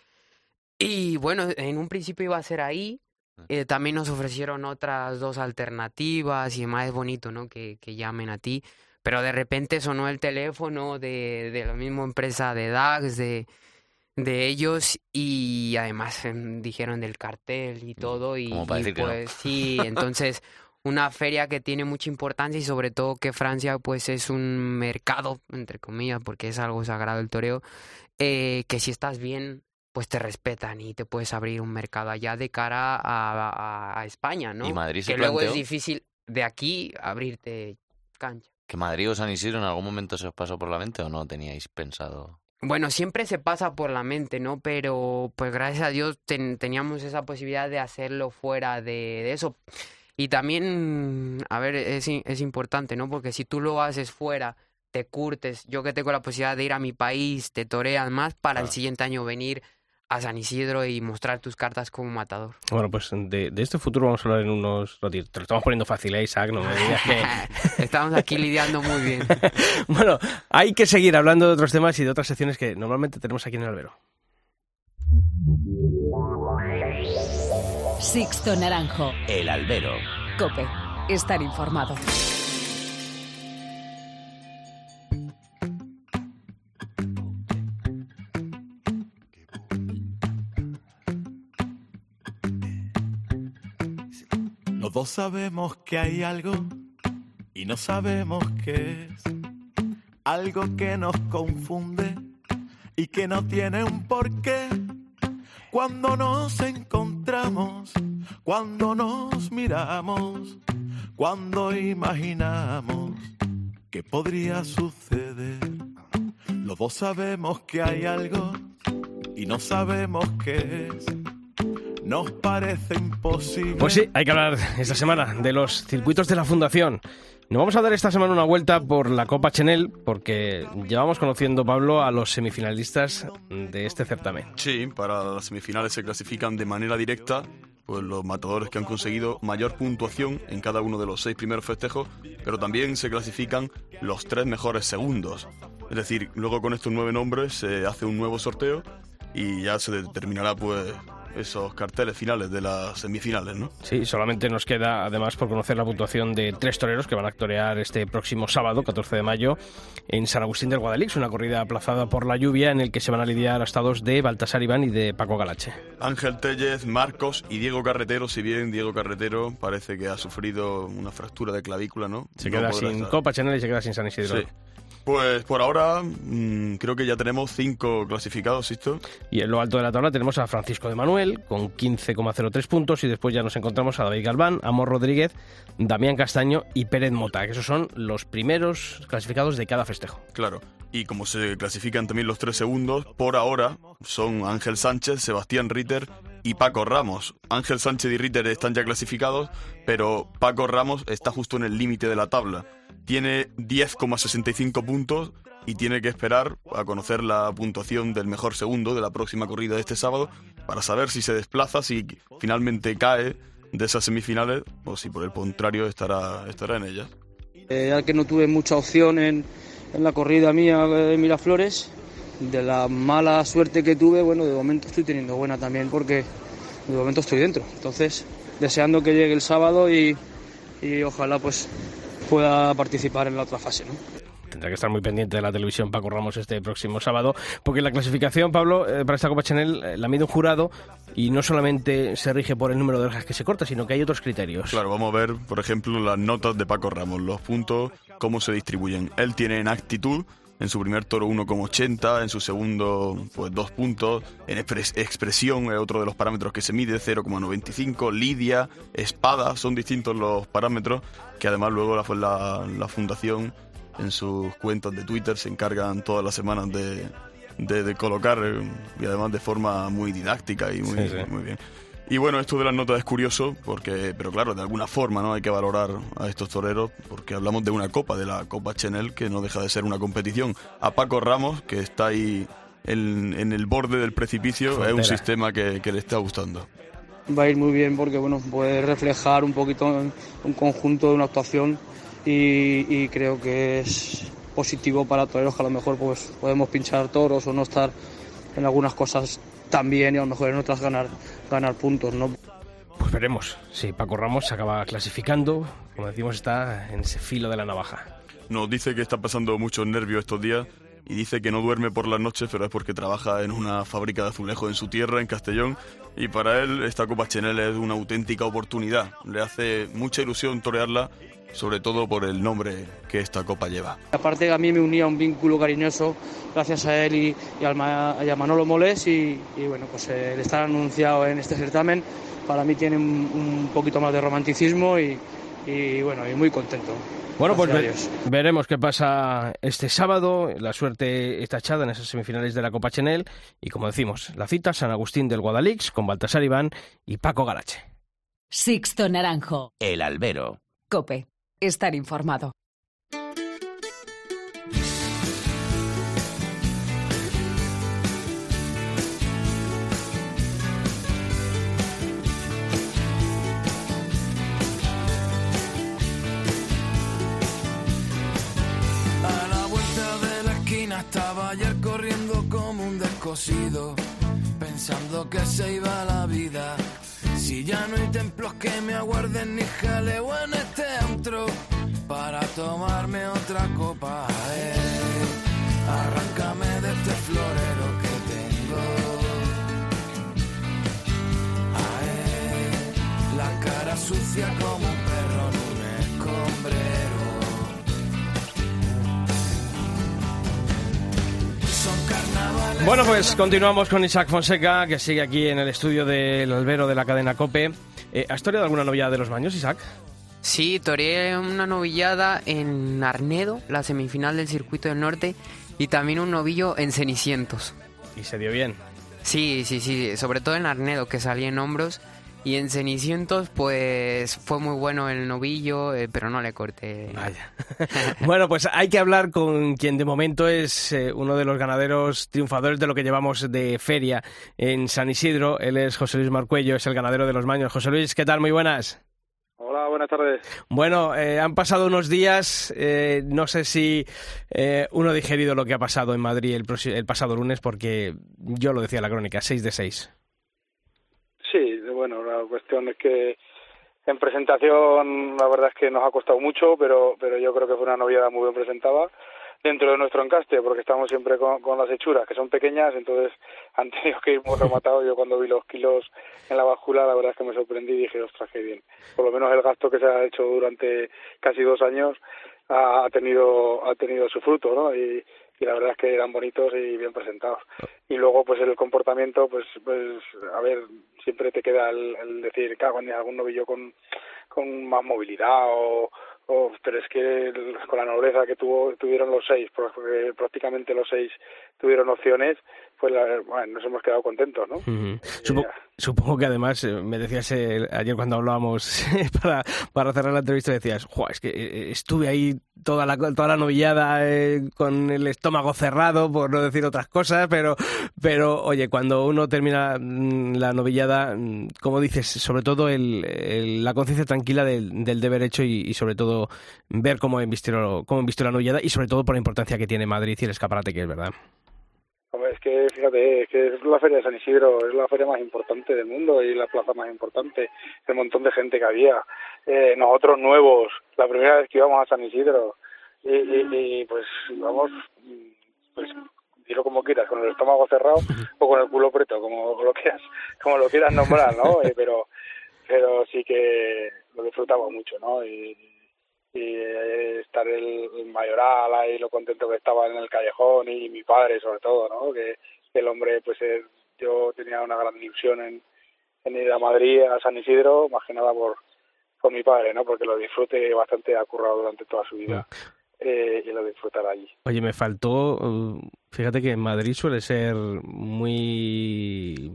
Y bueno, en un principio iba a ser ahí, eh, también nos ofrecieron otras dos alternativas y además es bonito, ¿no? Que, que llamen a ti, pero de repente sonó el teléfono de, de la misma empresa de DAX, de de ellos y además eh, dijeron del cartel y todo y, Como para decir y pues que no. sí, entonces una feria que tiene mucha importancia y sobre todo que Francia pues es un mercado entre comillas porque es algo sagrado el toreo eh, que si estás bien pues te respetan y te puedes abrir un mercado allá de cara a, a, a España, ¿no? Y Madrid se que luego planteó? es difícil de aquí abrirte cancha. ¿Que Madrid o San Isidro en algún momento se os pasó por la mente o no teníais pensado? Bueno, siempre se pasa por la mente, ¿no? Pero pues gracias a Dios ten- teníamos esa posibilidad de hacerlo fuera de, de eso. Y también, a ver, es, importante, ¿no? Porque si tú lo haces fuera, te curtes, yo que tengo la posibilidad de ir a mi país, te toreas más para el siguiente año venir a San Isidro y mostrar tus cartas como matador. Bueno, pues de, de este futuro vamos a hablar en unos ratitos. Te lo estamos poniendo fácil, ¿eh, Isaac? No me digas que... Estamos aquí lidiando muy bien. bueno, hay que seguir hablando de otros temas y de otras secciones que normalmente tenemos aquí en el albero. Sixto Naranjo. El albero. Cope. Estar informado. Los dos sabemos que hay algo y no sabemos qué es. Algo que nos confunde y que no tiene un porqué. Cuando nos encontramos, cuando nos miramos, cuando imaginamos que podría suceder. Los dos sabemos que hay algo y no sabemos qué es. Nos parece imposible. Pues sí, hay que hablar esta semana de los circuitos de la Fundación. Nos vamos a dar esta semana una vuelta por la Copa Chenel porque llevamos conociendo, Pablo, a los semifinalistas de este certamen. Sí, para las semifinales se clasifican de manera directa pues los matadores que han conseguido mayor puntuación en cada uno de los seis primeros festejos, pero también se clasifican los tres mejores segundos. Es decir, luego con estos nueve nombres se hace un nuevo sorteo y ya se determinará pues esos carteles finales de las semifinales, ¿no? Sí, solamente nos queda además por conocer la puntuación de tres toreros que van a torear este próximo sábado, 14 de mayo, en San Agustín del Guadalix, una corrida aplazada por la lluvia en el que se van a lidiar estados de Baltasar Iván y de Paco Galache. Ángel Tellez, Marcos y Diego Carretero, si bien Diego Carretero parece que ha sufrido una fractura de clavícula, ¿no? Se No queda sin estar. Copa Chenel y se queda sin San Isidro. Sí. Pues por ahora mm, creo que ya tenemos cinco clasificados, ¿listo? Y en lo alto de la tabla tenemos a Francisco de Manuel con 15,03 puntos y después ya nos encontramos a David Galván, Amor Rodríguez, Damián Castaño y Pérez Mota, que esos son los primeros clasificados de cada festejo. Claro. Y como se clasifican también los tres segundos, por ahora son Ángel Sánchez, Sebastián Ritter y Paco Ramos. Ángel Sánchez y Ritter están ya clasificados, pero Paco Ramos está justo en el límite de la tabla. Tiene 10,65 puntos y tiene que esperar a conocer la puntuación del mejor segundo de la próxima corrida de este sábado para saber si se desplaza, si finalmente cae de esas semifinales o si por el contrario estará, estará en ellas. Eh, ya que no tuve mucha opción en, en la corrida mía de Miraflores, de la mala suerte que tuve, bueno, de momento estoy teniendo buena también porque de momento estoy dentro. Entonces, deseando que llegue el sábado y, y ojalá pues pueda participar en la otra fase, ¿no? Tendrá que estar muy pendiente de la televisión Paco Ramos este próximo sábado, porque la clasificación, Pablo, eh, para esta Copa Chanel eh, la mide un jurado y no solamente se rige por el número de orejas que se corta, sino que hay otros criterios. Claro, vamos a ver, por ejemplo, las notas de Paco Ramos, los puntos, cómo se distribuyen. Él tiene en actitud, en su primer toro 1,80, en su segundo, pues dos puntos. En expres- expresión es otro de los parámetros que se mide, 0,95. Lidia, espada, son distintos los parámetros que además luego la, la, la fundación en sus cuentas de Twitter se encargan todas las semanas de, de, de colocar eh, y además de forma muy didáctica y muy, Sí, sí. muy bien. Y bueno, esto de las notas es curioso, porque, pero claro, de alguna forma no hay que valorar a estos toreros, porque hablamos de una copa, de la Copa Chenel, que no deja de ser una competición. A Paco Ramos, que está ahí en, en el borde del precipicio, es un sistema que, que le está gustando. Va a ir muy bien porque bueno, puede reflejar un poquito un conjunto de una actuación y, y creo que es positivo para toreros que a lo mejor pues podemos pinchar toros o no estar en algunas cosas tan bien y a lo mejor en otras ganar, ganar puntos, ¿no? Pues veremos si Paco Ramos se acaba clasificando, como decimos, está en ese filo de la navaja. Nos dice que está pasando muchos nervios estos días y dice que no duerme por las noches, pero es porque trabaja en una fábrica de azulejos en su tierra, en Castellón, y para él esta Copa Chenel es una auténtica oportunidad. Le hace mucha ilusión torearla, sobre todo por el nombre que esta copa lleva. Aparte a mí me unía un vínculo cariñoso gracias a él y, y al Ma- y a Manolo Moles y, y, bueno, pues eh, el estar anunciado en este certamen para mí tiene un, un poquito más de romanticismo y, y bueno, y muy contento. Bueno, pues ve- veremos qué pasa este sábado. La suerte está echada en esas semifinales de la Copa Chenel. Y como decimos, la cita San Agustín del Guadalix con Baltasar Iván y Paco Garache. Sixto Naranjo. El albero. Cope. Estar informado. De la esquina estaba ayer corriendo como un descosido, pensando que se iba la vida. Si ya no hay templos que me aguarden ni jaleo en este antro para tomarme otra copa. eh. Arráncame de este florero que tengo. Ae, la cara sucia como Bueno, pues continuamos con Isaac Fonseca, que sigue aquí en el estudio del albero de la cadena Cope. Eh, ¿Has toreado alguna novedad de los baños, Isaac? Sí, toreé una novillada en Arnedo, la semifinal del Circuito del Norte, y también un novillo en Cenicientos. Y se dio bien. Sí, sí, sí, sobre todo en Arnedo, que salí en hombros. Y en Cenicientos, pues fue muy bueno el novillo, eh, pero no le corté. Vaya. bueno, pues hay que hablar con quien de momento es eh, uno de los ganaderos triunfadores de lo que llevamos de feria en San Isidro. Él es José Luis Marcuello, es el ganadero de los baños. José Luis, ¿qué tal? Muy buenas. Hola, buenas tardes. Bueno, eh, han pasado unos días, eh, no sé si eh, uno ha digerido lo que ha pasado en Madrid el, el pasado lunes, porque yo lo decía en la crónica, 6 de 6. Sí, bueno, la cuestión es que en presentación la verdad es que nos ha costado mucho, pero pero yo creo que fue una novedad muy bien presentada dentro de nuestro encaste, porque estamos siempre con, con las hechuras, que son pequeñas, entonces han tenido que ir muy rematados. Yo cuando vi los kilos en la báscula, la verdad es que me sorprendí y dije, ostras, qué bien. Por lo menos el gasto que se ha hecho durante casi dos años ha tenido ha tenido su fruto, ¿no? Y, y la verdad es que eran bonitos y bien presentados. Y luego, pues el comportamiento, pues, pues a ver, siempre te queda el, el decir, cago en algún novillo con, con más movilidad o, o pero es que el- con la nobleza que tuvo tuvieron los seis, porque prácticamente los seis tuvieron opciones, pues la- bueno, nos hemos quedado contentos, ¿no? Ujú. Supo- supongo que además, eh, me decías eh, ayer cuando hablábamos para, para cerrar la entrevista, decías, "Jua, es que eh, estuve ahí toda la, toda la novillada eh, con el estómago cerrado, por no decir otras cosas, pero, pero oye, cuando uno termina mm, la novillada, mm, como dices, sobre todo el, la conciencia tranquila del, del deber hecho y, sobre todo ver cómo embistieron, cómo embistió la novillada y sobre todo por la importancia que tiene Madrid y el escaparate que es, ¿verdad? Hombre, es que fíjate, es que es la feria de San Isidro, es la feria más importante del mundo y la plaza más importante, el montón de gente que había, eh, nosotros nuevos, la primera vez que íbamos a San Isidro, y, y, y, pues vamos, pues dilo como quieras, con el estómago cerrado o con el culo preto, como lo quieras, como lo quieras nombrar, ¿no? Eh, pero, pero sí que lo disfrutamos mucho, ¿no? Y, y eh, estar el, el mayoral ahí, lo contento que estaba en el callejón y mi padre sobre todo, ¿no? Que, que el hombre, pues eh, yo tenía una gran ilusión en, en ir a Madrid, a San Isidro, más que nada por, por mi padre, ¿no? Porque lo disfrute bastante, ha currado durante toda su vida eh, y lo disfrutará allí. Oye, me faltó, uh, fíjate que en Madrid suele ser muy...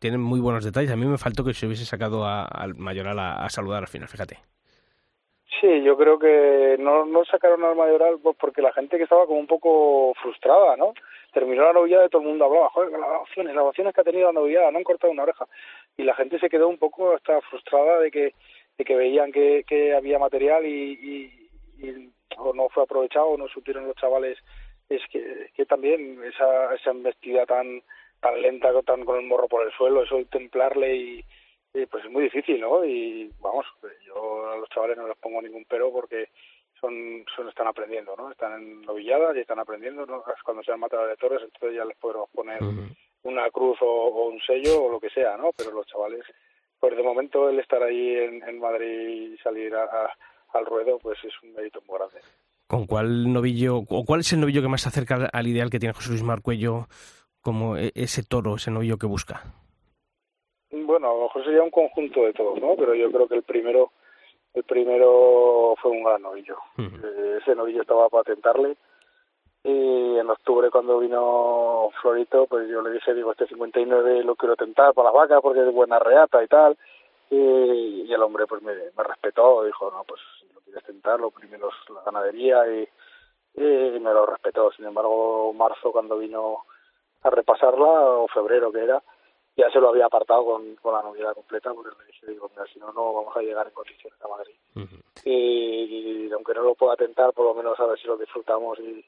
tienen muy buenos detalles. A mí me faltó que se hubiese sacado a- al mayoral a, a saludar al final, fíjate. Sí, yo creo que no, no sacaron al mayoral pues, porque la gente que estaba como un poco frustrada, ¿no? Terminó la novillada y todo el mundo hablaba, joder, las opciones, las opciones que ha tenido la novillada, no han cortado una oreja. Y la gente se quedó un poco hasta frustrada de que, de que veían que, que había material y, y, y o no fue aprovechado o no supieron los chavales. Es que, que también esa, esa embestida tan tan lenta, tan con el morro por el suelo, eso templarle y, y, pues es muy difícil, ¿no? Y vamos, yo a los chavales no les pongo ningún pero porque son, son están aprendiendo, ¿no? Están en novilladas y están aprendiendo, ¿no? Cuando sean matadores de torres, entonces ya les podemos poner una cruz o, o un sello o lo que sea, ¿no? Pero los chavales, pues de momento el estar ahí en, en Madrid y salir a, a- al ruedo, pues es un mérito muy grande. ¿Con cuál novillo, o cuál es el novillo que más se acerca al- al ideal que tiene José Luis Marcuello como e- ese toro, ese novillo que busca? Bueno, a lo mejor sería un conjunto de todos, ¿no? Pero yo creo que el primero El primero fue un gran novillo. Eh, ese novillo estaba para tentarle. Y en octubre cuando vino Florito, pues yo le dije, digo, este 59 lo quiero tentar para las vacas porque es buena reata y tal. Y, y el hombre pues me, me respetó, dijo, no, pues si lo quieres tentar, lo primero es la ganadería y, y me lo respetó. Sin embargo, marzo cuando vino a repasarla, o febrero que era, ya se lo había apartado con, con la novedad completa, porque le dije, digo, mira, si no, no vamos a llegar en condiciones a Madrid. y, y aunque no lo pueda tentar, por lo menos a ver si lo disfrutamos y,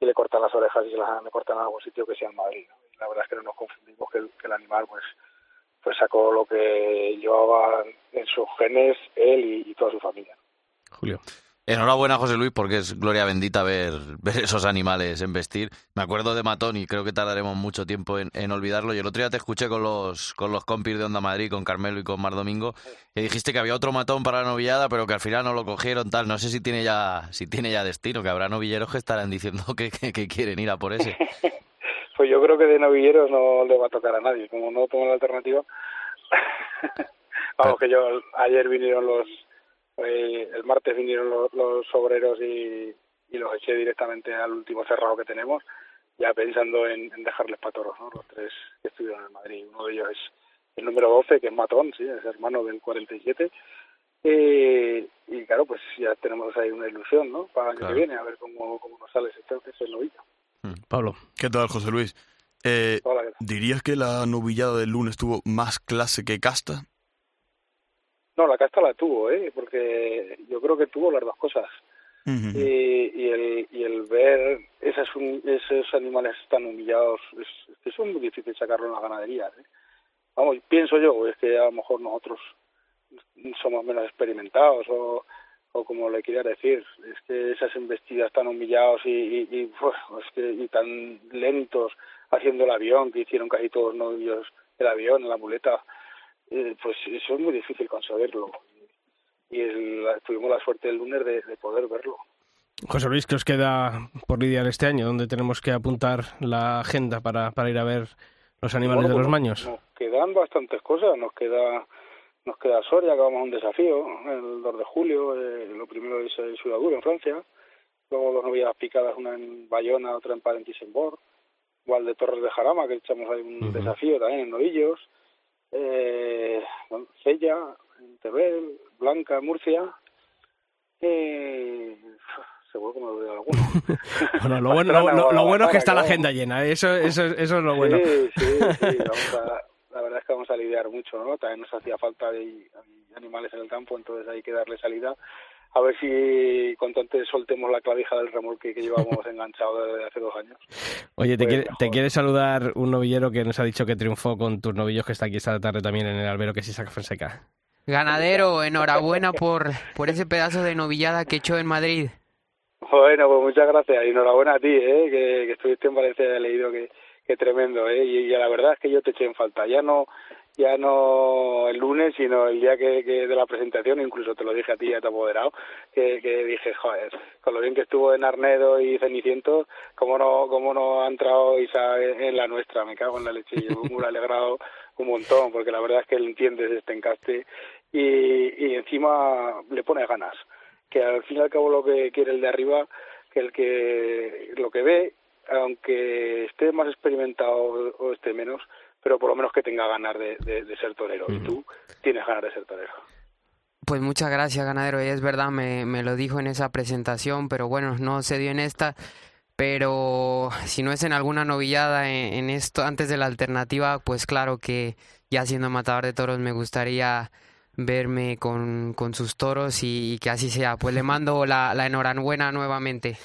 y le cortan las orejas y se las le cortan a algún sitio que sea en Madrid. ¿no? La verdad es que no nos confundimos que el, que el animal pues pues sacó lo que llevaba en sus genes él y, y toda su familia. Julio. Enhorabuena, José Luis, porque es gloria bendita ver, ver esos animales en vestir. Me acuerdo de Matón y creo que tardaremos mucho tiempo en, en, olvidarlo. Y el otro día te escuché con los, con los compis de Onda Madrid, con Carmelo y con Mar Domingo, que dijiste que había otro matón para la novillada, pero que al final no lo cogieron, tal. No sé si tiene ya, si tiene ya destino, que habrá novilleros que estarán diciendo que, que, que quieren ir a por ese. pues yo creo que de novilleros no le va a tocar a nadie. Como no tomo la alternativa. Vamos, que yo ayer vinieron los el martes vinieron los, los obreros y, y, los eché directamente al último cerrado que tenemos, ya pensando en, en dejarles para toros, ¿no? los tres que estuvieron en Madrid. Uno de ellos es el número 12, que es Matón, sí, es hermano del 47. Eh, y claro, pues ya tenemos ahí una ilusión, ¿no? Para el año claro. que viene, a ver cómo, cómo nos sale ese, ese novillo. Pablo. ¿Qué tal, José Luis? Eh, Hola, ¿qué tal? ¿Dirías que la novillada del lunes tuvo más clase que casta? No, la casta la tuvo, ¿eh? porque yo creo que tuvo las dos cosas. Uh -huh. y, y, el, y el ver esas, esos animales tan humillados, es, es, es muy difícil sacarlo en la ganadería. ¿eh? Vamos, pienso yo, es que a lo mejor nosotros somos menos experimentados o, o como le quería decir, es que esas embestidas tan humillados y, y, y, pues, es que, y tan lentos haciendo el avión, que hicieron casi todos los novios el avión, la muleta, eh, pues eso es muy difícil conseguirlo. Y el, tuvimos la suerte el lunes de, de, poder verlo. José Luis, ¿qué os queda por lidiar este año? ¿Dónde tenemos que apuntar la agenda para, para ir a ver los animales bueno, de los pues, maños? Nos quedan bastantes cosas. Nos queda nos queda Soria, que vamos a un desafío, el 2 de julio. Eh, lo primero es el Sudaduro en Francia. Luego dos novedades picadas, una en Bayona, otra en Parentis-en-Bord. Igual de Torres de Jarama, que echamos ahí un uh -huh. desafío también en Novillos eh, Cella, Blanca, Murcia. Eh, seguro que me olvidado alguno. bueno, lo bueno, lo, lo, lo bueno es que está la agenda llena, eso, eso, eso es lo bueno. Sí, sí, sí, vamos a, la verdad es que vamos a lidiar mucho, ¿no? También nos hacía falta de animales en el campo, entonces hay que darle salida. A ver si cuanto antes soltemos la clavija del remolque que llevamos enganchado desde hace dos años. Oye, te, pues quiere, te quiere saludar un novillero que nos ha dicho que triunfó con tus novillos, que está aquí esta tarde también en el albero, que es Isaac Fonseca. Ganadero, enhorabuena por, por ese pedazo de novillada que echó en Madrid. Bueno, pues muchas gracias y enhorabuena a ti, ¿eh? que, que estuviste en Valencia y he leído que, que tremendo, ¿eh? Y, y, la verdad es que yo te eché en falta. Ya no ya no el lunes, sino el día que, de la presentación, incluso te lo dije a ti, ya te apoderado, que, dije, joder, con lo bien que estuvo en Arnedo y Ceniciento, ¿cómo no, cómo no ha entrado Isa en la nuestra? Me cago en la leche. Yo muy alegrado un montón, porque la verdad es que él entiende este encaste y, y encima le pone ganas. Que al fin y al cabo lo que quiere el de arriba, que el que lo que ve, aunque esté más experimentado o esté menos, pero por lo menos que tenga ganas de, de, de ser torero. Y tú tienes ganas de ser torero. Pues muchas gracias, ganadero. Y es verdad, me, me lo dijo en esa presentación, pero bueno, no se dio en esta. Pero si no es en alguna novillada en, en esto, antes de la alternativa, pues claro que ya siendo matador de toros me gustaría verme con, con sus toros y, y, que así sea. Pues le mando la, la enhorabuena nuevamente.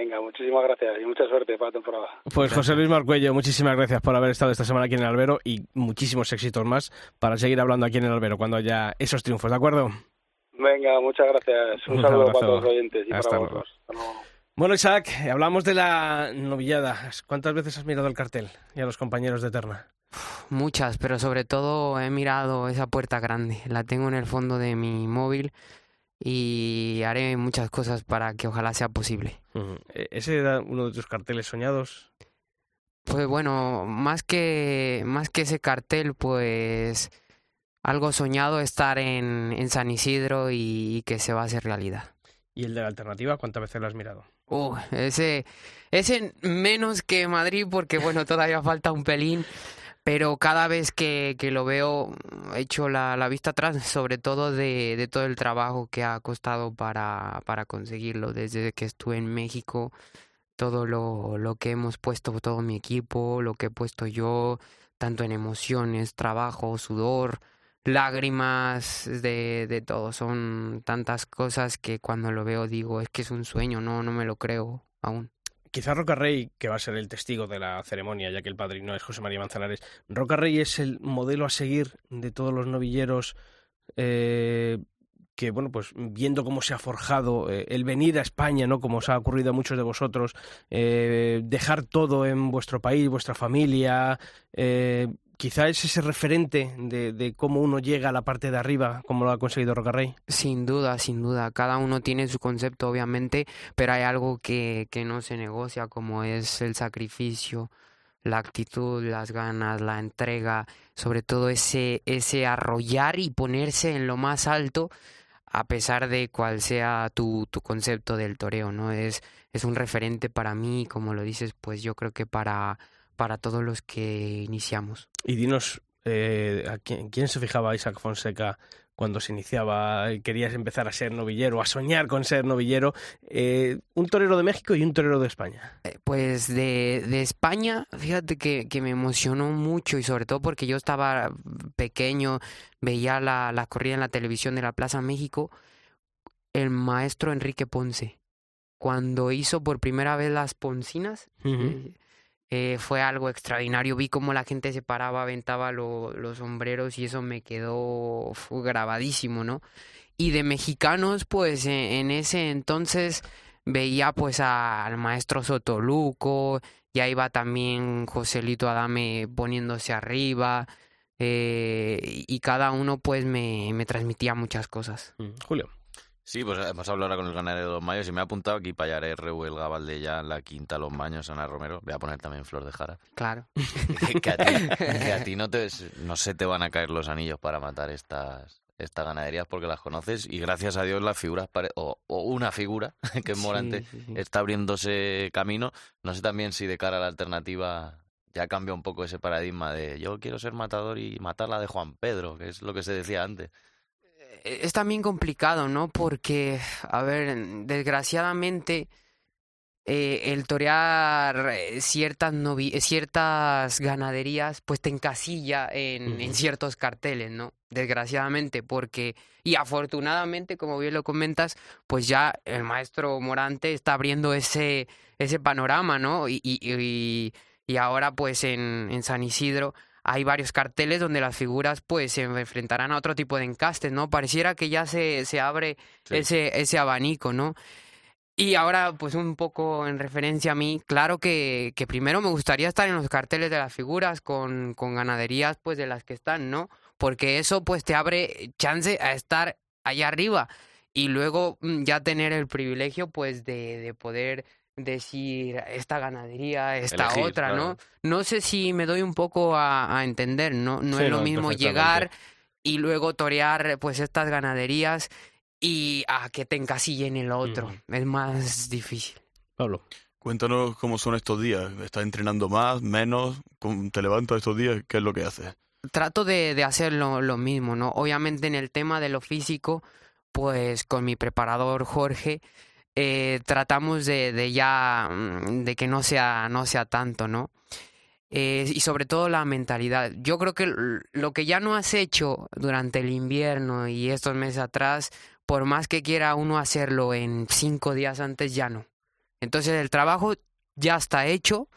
Venga, muchísimas gracias y mucha suerte para la temporada. Pues José Luis Marcuello, muchísimas gracias por haber estado esta semana aquí en el Albero y muchísimos éxitos más para seguir hablando aquí en el Albero cuando haya esos triunfos, ¿de acuerdo? Venga, muchas gracias. Un, Un saludo abrazo. para todos los oyentes y Hasta para luego. vosotros. Hasta luego. Bueno, Isaac, hablamos de la novillada. ¿Cuántas veces has mirado el cartel y a los compañeros de Eterna? Muchas, pero sobre todo he mirado esa puerta grande. La tengo en el fondo de mi móvil y haré muchas cosas para que ojalá sea posible. Uh -huh. ¿Ese era uno de tus carteles soñados? Pues bueno, más que más que ese cartel, pues algo soñado estar en, en San Isidro y, y que se va a hacer realidad. ¿Y el de la alternativa cuántas veces lo has mirado? Uh, ese, ese menos que Madrid porque bueno, todavía falta un pelín, pero cada vez que, que lo veo echo la, la vista atrás, sobre todo de, de todo el trabajo que ha costado para, para conseguirlo, desde que estuve en México, todo lo, lo que hemos puesto, todo mi equipo, lo que he puesto yo, tanto en emociones, trabajo, sudor, lágrimas, de, de todo. Son tantas cosas que cuando lo veo digo, es que es un sueño, no, no me lo creo aún. Quizás Roca Rey, que va a ser el testigo de la ceremonia, ya que el padrino es José María Manzanares, Roca Rey es el modelo a seguir de todos los novilleros eh, que, bueno, pues viendo cómo se ha forjado eh, el venir a España, ¿no? Como os ha ocurrido a muchos de vosotros, eh, dejar todo en vuestro país, vuestra familia, eh, quizá es ese referente de, cómo uno llega a la parte de arriba, como lo ha conseguido Rocarrey. Sin duda, sin duda. Cada uno tiene su concepto, obviamente, pero hay algo que, no se negocia, como es el sacrificio, la actitud, las ganas, la entrega, sobre todo ese, ese arrollar y ponerse en lo más alto, a pesar de cuál sea tu, concepto del toreo, ¿no? Es un referente para mí, como lo dices, pues yo creo que para para todos los que iniciamos. Y dinos, eh, ¿a quién, quién, se fijaba Isaac Fonseca cuando se iniciaba, querías empezar a ser novillero, a soñar con ser novillero? Eh, un torero de México y un torero de España. Eh, pues de, de España, fíjate que, que, me emocionó mucho y sobre todo porque yo estaba pequeño, veía la, la corrida en la televisión de la Plaza México, el maestro Enrique Ponce. Cuando hizo por primera vez las poncinas, uh -huh. Eh, fue algo extraordinario. Vi cómo la gente se paraba, aventaba lo, los sombreros y eso me quedó grabadísimo, ¿no? Y de mexicanos, pues en, en ese entonces veía pues a, al maestro Sotoluco, ya iba también Joselito Adame poniéndose arriba, eh, y cada uno pues me, me transmitía muchas cosas. Mm. Julio. Sí, pues hemos hablado ahora con el ganadero de los Mayos y me ha apuntado aquí Payaré, Rehuelga, Valdella, La Quinta, Los Baños, Ana Romero. Voy a poner también Flor de Jara. Claro. que, a ti, que a ti no, te, no se te van a caer los anillos para matar estas, estas ganaderías porque las conoces y gracias a Dios las figuras, o, o, una figura que es Morante, sí, sí, sí. está abriéndose camino. No sé también si de cara a la alternativa ya cambia un poco ese paradigma de yo quiero ser matador y matar la de Juan Pedro, que es lo que se decía antes es también complicado, ¿no? Porque, a ver, desgraciadamente, eh, el torear ciertas, novi ciertas ganaderías, pues te encasilla en, uh -huh. en, ciertos carteles, ¿no? Desgraciadamente, porque, y afortunadamente, como bien lo comentas, pues ya el maestro Morante está abriendo ese, ese panorama, ¿no? Y, y, y, y ahora, pues en, en San Isidro hay varios carteles donde las figuras pues se enfrentarán a otro tipo de encastes, ¿no? Pareciera que ya se, se abre sí. ese, ese abanico, ¿no? Y ahora, pues un poco en referencia a mí, claro que, que primero me gustaría estar en los carteles de las figuras con, con ganaderías pues de las que están, ¿no? Porque eso pues te abre chance a estar allá arriba y luego mm, ya tener el privilegio pues de, de poder decir esta ganadería, esta Elegir, otra, claro. ¿no? No sé si me doy un poco a, a entender, ¿no? No sí, es lo no, mismo llegar y luego torear pues estas ganaderías y a que te encasillen el otro. Mm. Es más difícil. Pablo. Cuéntanos cómo son estos días. ¿Estás entrenando más, menos? ¿Te levantas estos días? ¿Qué es lo que haces? Trato de, de hacer lo, lo mismo, ¿no? Obviamente en el tema de lo físico, pues con mi preparador Jorge, eh, tratamos de, de, ya mm, de que no sea no sea tanto no eh, y sobre todo la mentalidad. Yo creo que lo que ya no has hecho durante el invierno y estos meses atrás por más que quiera uno hacerlo en cinco días antes ya no. Entonces el trabajo ya está hecho.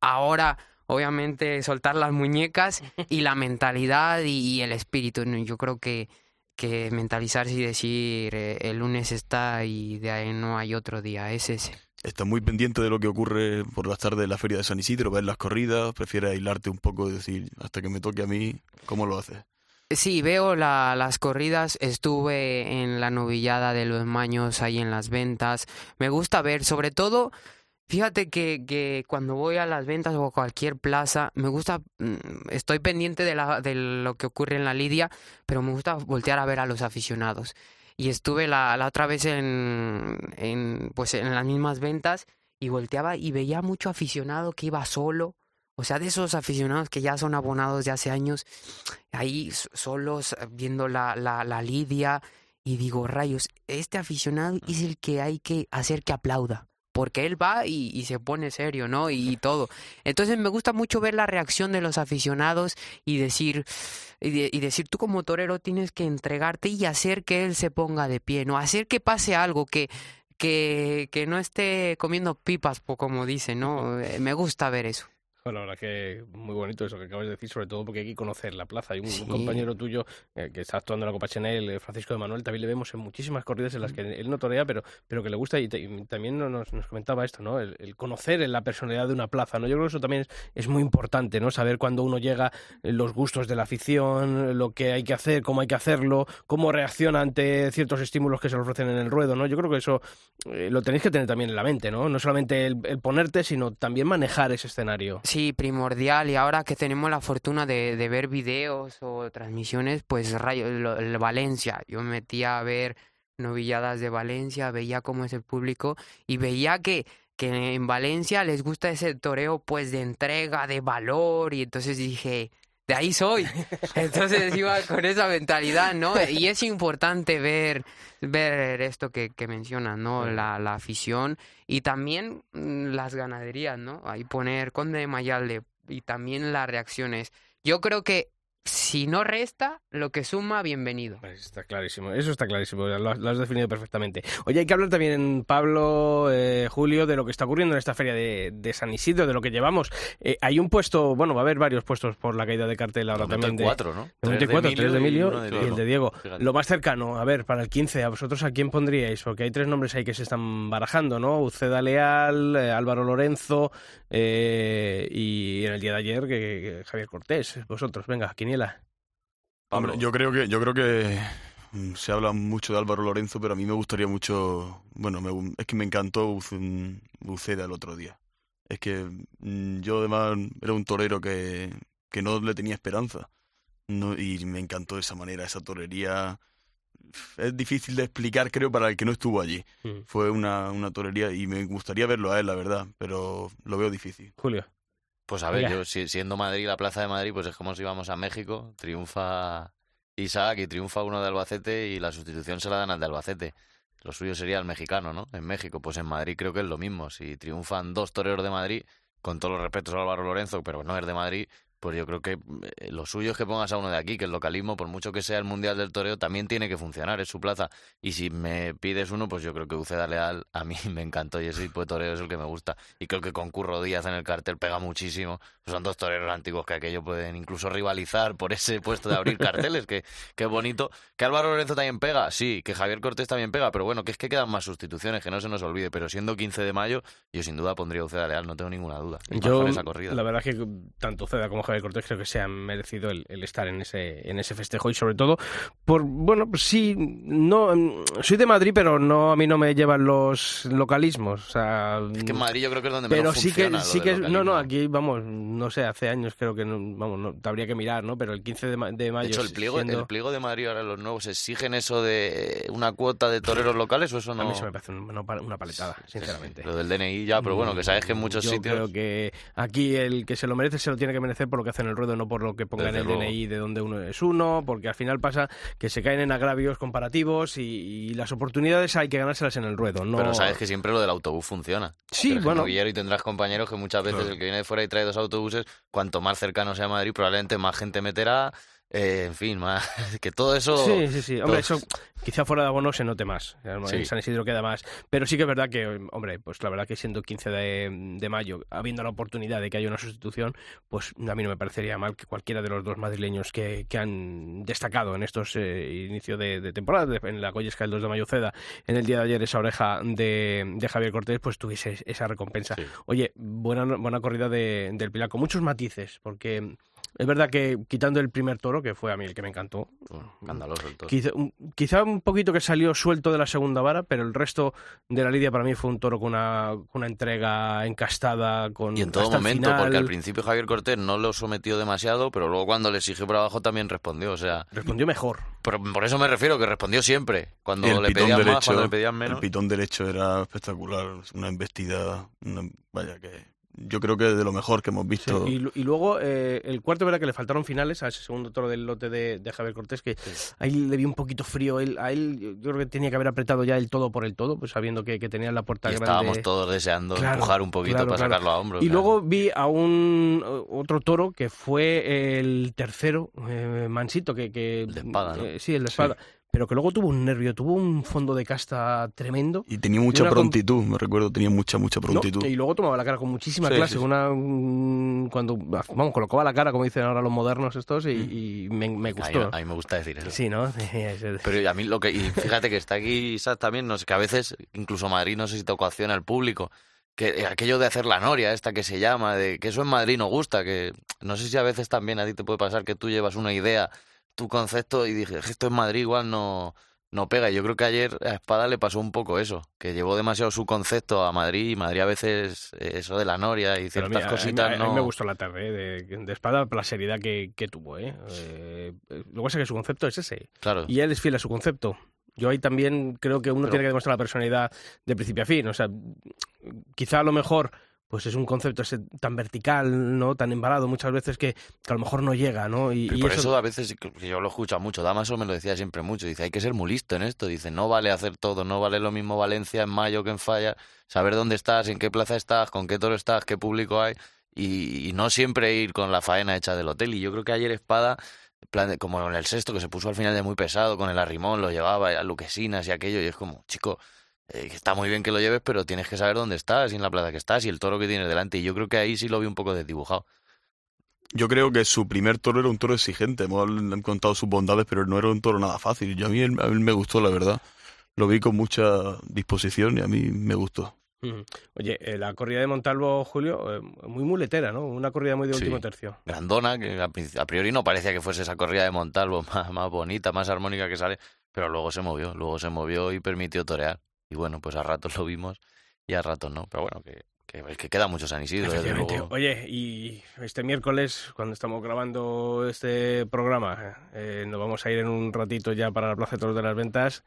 Ahora obviamente soltar las muñecas y la mentalidad y, y el espíritu yo creo que que mentalizarse y decir eh, el lunes está y de ahí no hay otro día, es ese. Estás muy pendiente de lo que ocurre por las tardes en la feria de San Isidro, ver las corridas, prefieres aislarte un poco y decir hasta que me toque a mí, ¿cómo lo haces? Sí, veo la, las corridas, estuve en la novillada de los maños ahí en las ventas, me gusta ver, sobre todo Fíjate que, que cuando voy a las ventas o a cualquier plaza, me gusta, mm, estoy pendiente de, la, de lo que ocurre en la lidia, pero me gusta voltear a ver a los aficionados. Y estuve la, la otra vez en, en, pues en las mismas ventas y volteaba y veía mucho aficionado que iba solo. O sea, de esos aficionados que ya son abonados de hace años, ahí solos eh, viendo la, la, la lidia. Y digo, rayos, este aficionado es el que hay que hacer que aplauda. Porque él va y, y se pone serio, ¿no? Y, todo. Entonces me gusta mucho ver la reacción de los aficionados y decir, y, de- y decir, tú como torero tienes que entregarte y hacer que él se ponga de pie, ¿no? Hacer que pase algo, que, que, que no esté comiendo pipas, como dice, ¿no? Eh, Me gusta ver eso. Bueno, la verdad que muy bonito eso que acabas de decir, sobre todo porque hay que conocer la plaza. Hay un, Sí. compañero tuyo eh, que está actuando en la Copa Chanel, eh, Francisco de Manuel, también le vemos en muchísimas corridas en las que él no torea, pero, pero que le gusta y, te- y también nos, nos comentaba esto, ¿no? El, el conocer la personalidad de una plaza, ¿no? Yo creo que eso también es, es muy importante, ¿no? Saber cuando uno llega, eh, los gustos de la afición, lo que hay que hacer, cómo hay que hacerlo, cómo reacciona ante ciertos estímulos que se le ofrecen en el ruedo, ¿no? Yo creo que eso eh, lo tenéis que tener también en la mente, ¿no? No solamente el, el ponerte, sino también manejar ese escenario. Sí, primordial. Y ahora que tenemos la fortuna de, de ver videos o transmisiones, pues rayo, lo- Valencia. Yo me metía a ver novilladas de Valencia, veía cómo es el público y veía que, que en Valencia les gusta ese toreo pues de entrega, de valor. Y entonces dije, de ahí soy. Entonces iba con esa mentalidad, ¿no? Y es importante ver, ver esto que, que mencionas, ¿no? La, la afición y también mm, las ganaderías, ¿no? Ahí poner Conde de Mayalde y también las reacciones. Yo creo que si no resta, lo que suma, bienvenido. Pues Está clarísimo, eso está clarísimo, lo has, lo has definido perfectamente. Oye, hay que hablar también, Pablo, eh, Julio, de lo que está ocurriendo en esta feria de, de San Isidro, de lo que llevamos. Eh, hay un puesto, bueno, va a haber varios puestos por la caída de cartel ahora también. De, cuatro, ¿no? de Tres de 24, tres de Emilio y el de Diego. Fíjate. Lo más cercano, a ver, para el 15, ¿a vosotros a quién pondríais? Porque hay tres nombres ahí que se están barajando, ¿no? Uceda Leal, eh, Álvaro Lorenzo eh, y en el día de ayer que, que Javier Cortés. Vosotros, venga, Hombre, yo creo que yo creo que mm, se habla mucho de Álvaro Lorenzo, pero a mí me gustaría mucho, bueno, me es que me encantó Uce- Uceda el otro día. Es que mm, yo además era un torero que, que no le tenía esperanza. No, y me encantó esa manera, esa torería. Es difícil de explicar, creo, para el que no estuvo allí. Mm. Fue una, una torería y me gustaría verlo a él, la verdad, pero lo veo difícil. Julio. Pues a ver, yo si- siendo Madrid la plaza de Madrid, pues es como si íbamos a México, triunfa Isaac y triunfa uno de Albacete y la sustitución se la dan al de Albacete. Lo suyo sería el mexicano, ¿no? En México, pues en Madrid creo que es lo mismo. Si triunfan dos toreros de Madrid, con todos los respetos a Álvaro Lorenzo, pero no es de Madrid, pues yo creo que eh, lo suyo es que pongas a uno de aquí, que el localismo, por mucho que sea el Mundial del Toreo, también tiene que funcionar, es su plaza. Y si me pides uno, pues yo creo que Uceda Leal a mí me encantó y ese tipo de toreo es el que me gusta. Y creo que con Curro Díaz en el cartel pega muchísimo. Pues son dos toreros antiguos que aquello pueden incluso rivalizar por ese puesto de abrir carteles, que, que bonito. Que Álvaro Lorenzo también pega, sí, que Javier Cortés también pega, pero bueno, que es que quedan más sustituciones, que no se nos olvide. Pero siendo 15 de mayo, yo sin duda pondría Uceda Leal, no tengo ninguna duda. Yo, con esa corrida. la verdad es que tanto Ceda como Javier Cortés creo que se han merecido el, el estar en ese, en ese festejo y sobre todo por, bueno, pues sí, no, mm, soy de Madrid, pero no, a mí no me llevan los localismos, o sea... Es que en Madrid yo creo que es donde pero menos sí que, funciona lo sí que, no, no, aquí, vamos, no sé, hace años creo que, no, vamos, no, habría que mirar, ¿no? Pero el 15 de, ma- de mayo... De hecho, el pliego, siendo- el pliego de Madrid ahora los nuevos exigen eso de una cuota de toreros locales o eso no. A mí se me parece un- una, pa- una paletada, sinceramente. Lo del DNI ya, pero bueno, que sabes que en muchos Yo sitios. creo que aquí el que se lo merece se lo tiene que merecer por lo que hace en el ruedo, no por lo que ponga en Desde el luego. DNI de donde uno es uno, porque al final pasa que se caen en agravios comparativos y, y las oportunidades hay que ganárselas en el ruedo. No... Pero sabes que siempre lo del autobús funciona. Sí, Eres bueno. y tendrás compañeros que muchas veces Claro. el que viene de fuera y trae dos autobuses, cuanto más cercano sea Madrid, probablemente más gente meterá. Eh, en fin, más que todo eso. Sí, sí, sí. Hombre, todo- eso quizá fuera de abono se note más. En Sí. San Isidro queda más. Pero sí que es verdad que, hombre, pues la verdad que siendo 15 de, de mayo, habiendo la oportunidad de que haya una sustitución, pues a mí no me parecería mal que cualquiera de los dos madrileños que, que han destacado en estos eh, inicios de, de temporada, en la Goyesca el 2 de mayo Ceda, en el día de ayer esa oreja de, de Javier Cortés, pues tuviese esa recompensa. Sí. Oye, buena, buena corrida de- del Pilar, con muchos matices, porque Es verdad que quitando el primer toro, que fue a mí el que me encantó, Escandaloso el toro. quizá un, quizá un poquito que salió suelto de la segunda vara, pero el resto de la lidia para mí fue un toro con una, con una entrega encastada, con Y en todo hasta el momento, porque al principio Javier Cortés no lo sometió demasiado, pero luego cuando le exigió por abajo también respondió. O sea, Respondió mejor. por, por eso me refiero, que respondió siempre. Cuando el le pitón pedían más, derecho, cuando le pedían el menos. pitón derecho era espectacular, una embestida, una- vaya que yo creo que es de lo mejor que hemos visto. Y, lu- y luego eh, el cuarto, verdad que le faltaron finales a ese segundo toro del lote de, de Javier Cortés, que ahí le vi un poquito frío. Él, a él yo creo que tenía que haber apretado ya el todo por el todo, pues sabiendo que, que tenía la puerta Y grande. estábamos todos deseando Claro, empujar un poquito claro, para claro. sacarlo a hombro. Y claro. luego vi a un eh, otro toro que fue el tercero, eh, Mansito, que... que El de espada, ¿no? eh, sí, el de espada. Pero que luego tuvo un nervio, tuvo un fondo de casta tremendo. Y tenía mucha prontitud, me recuerdo, tenía mucha, mucha ¿no? prontitud. Y luego tomaba la cara con muchísima Sí, clase. sí, sí. Una, un- cuando, vamos, colocaba la cara, como dicen ahora los modernos estos, y, y me, me A mí, gustó. a mí me gusta decir eso. Sí, ¿no? Pero a mí lo que. Y fíjate que está aquí Isaac también, no sé, que a veces, incluso Madrid, no sé si te ocasiona al público, que aquello de hacer la noria, esta que se llama, de que eso en Madrid no gusta, que no sé si a veces también a ti te puede pasar que tú llevas una idea, tu concepto, y dices, esto en Madrid igual no, no pega. Yo creo que ayer a Espada le pasó un poco eso, que llevó demasiado su concepto a Madrid, y Madrid a veces eh, eso de la noria y ciertas mira, a mí- cositas a mí, no. me gustó la tarde ¿eh? de, de espada por la seriedad que, que tuvo. ¿eh? Eh, eh, Lo que pasa es que su concepto es ese. Claro. Y él es fiel a su concepto. Yo ahí también creo que uno Pero- tiene que demostrar la personalidad de principio a fin. O sea, quizá a lo mejor pues es un concepto ese tan vertical, ¿no? Tan embalado muchas veces que, que a lo mejor no llega, ¿no? Y, por eso, a veces, yo lo escucho mucho, Damaso me lo decía siempre mucho, dice, hay que ser muy listo en esto, dice, no vale hacer todo, no vale lo mismo Valencia en mayo que en Falla, saber dónde estás, en qué plaza estás, con qué toro estás, qué público hay, y, y no siempre ir con la faena hecha del hotel. Y yo creo que ayer Espada, plan como en el sexto, que se puso al final de muy pesado, con el arrimón, lo llevaba a Luquesinas y aquello, y es como, chico, eh, está muy bien que lo lleves, pero tienes que saber dónde estás y en la plaza que estás y el toro que tienes delante. Y yo creo que ahí sí lo vi un poco desdibujado. Yo creo que su primer toro era un toro exigente. Hemos han contado sus bondades, pero no era un toro nada fácil. Yo a mí, a mí me gustó, la verdad. Lo vi con mucha disposición y a mí me gustó. Oye, eh, la corrida de Montalvo, Julio, eh, muy muletera, ¿no? Una corrida muy de Sí. último tercio. grandona, que a priori no parecía que fuese esa corrida de Montalvo más, más bonita, más armónica que sale, pero luego se movió, luego se movió y permitió torear. Y bueno, pues a ratos lo vimos y a ratos no, pero bueno, que, que, que queda mucho San Isidro, desde luego. Oye, y este miércoles, cuando estamos grabando este programa, eh, nos vamos a ir en un ratito ya para la Plaza de Toros de las Ventas.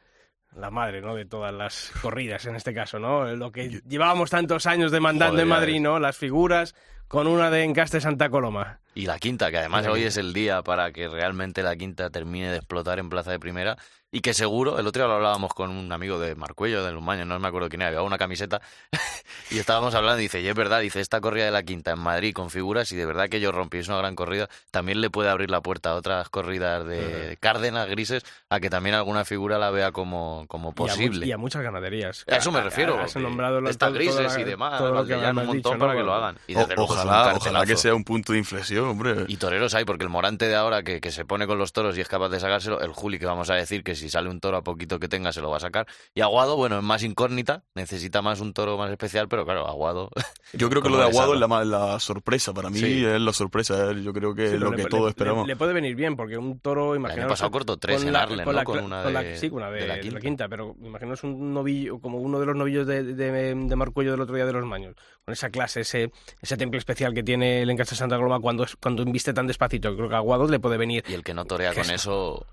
La madre, ¿no? De todas las corridas, en este caso, ¿no? Lo que llevábamos tantos años demandando Joder, en Madrid. ¿no? Las figuras con una de Encaste Santa Coloma. Y la quinta, que además hoy es el día para que realmente la quinta termine de explotar en Plaza de Primera y que seguro, el otro día lo hablábamos con un amigo de Marcuello, de Lumaño, no me acuerdo quién era, había una camiseta y estábamos hablando y dice, y es verdad, dice, esta corrida de la quinta en Madrid con figuras y de verdad que yo rompí, es una gran corrida, también le puede abrir la puerta a otras corridas de Cárdenas, grises, a que también alguna figura la vea como, como Y a posible. Y a, muchas ganaderías. A eso me refiero. Has que nombrado toda grises la- y demás, todo lo que me has un montón dicho, para ¿no? que lo hagan. Y O- desde luego ojalá, ojalá que sea un punto de inflexión, hombre. Y toreros hay, porque el Morante de ahora que, que se pone con los toros y es capaz de sacárselo, el Juli que vamos a decir que si sale un toro a poquito que tenga se lo va a sacar. Y Aguado, bueno, es más incógnita, necesita más un toro más especial, pero claro, Aguado. Yo creo que ¿Cómo lo de Aguado es la, la sorpresa. Para mí Sí. es la sorpresa. eh, Yo creo que Sí, es lo que le- todos le- esperamos. Le, le puede venir bien, porque un toro, El imaginaos... pasado cortó tres con en la- Arlen, con ¿no? la Con una con la- de, sí, con una de, de la quinta. la quinta, pero imaginaos un novillo, como uno de los novillos de, de, de Marcuello del otro día de los Maños, con esa clase, ese, ese temple especial que tiene el encaste Santa Gloma cuando, cuando inviste tan despacito. Creo que a le puede venir. Y el que no torea con eso,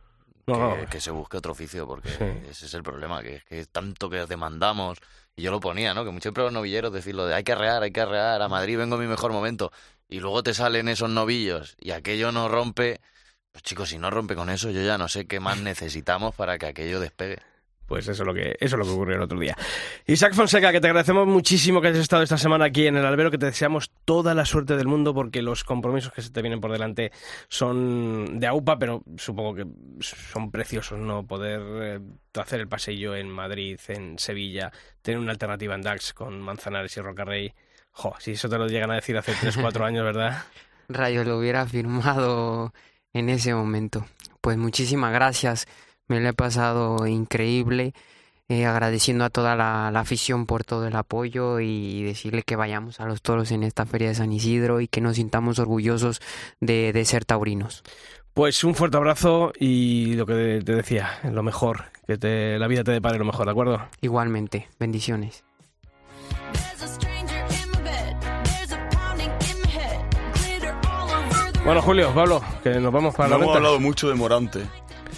No, que, no. que se busque otro oficio, porque Sí. ese es el problema, que es que tanto que demandamos. Y yo lo ponía, ¿no? Que muchos los novilleros decir lo de hay que arrear, hay que arrear, a Madrid vengo en mi mejor momento. Y luego te salen esos novillos y aquello no rompe. Pues chicos, si no rompe con eso, yo ya no sé qué más necesitamos para que aquello despegue. Pues eso es lo que eso es lo que ocurrió el otro día. Isaac Fonseca, que te agradecemos muchísimo que hayas estado esta semana aquí en el albero, que te deseamos toda la suerte del mundo porque los compromisos que se te vienen por delante son de AUPA, pero supongo que son preciosos, ¿no? Poder eh, hacer el pasillo en Madrid, en Sevilla, tener una alternativa en DAX con Manzanares y Rocarrey. Jo, si eso te lo llegan a decir hace 3 4 años, ¿verdad? Rayo lo hubiera firmado en ese momento. Pues muchísimas gracias, me lo he pasado increíble. eh, agradeciendo a toda la, la afición por todo el apoyo y decirle que vayamos a los toros en esta feria de San Isidro y que nos sintamos orgullosos de, de ser taurinos. Pues un fuerte abrazo y lo que te decía, lo mejor, que te, la vida te depare lo mejor, ¿de acuerdo? Igualmente, bendiciones. Bueno, Julio, Pablo, que nos vamos para No la hemos venta. hablado mucho de Morante.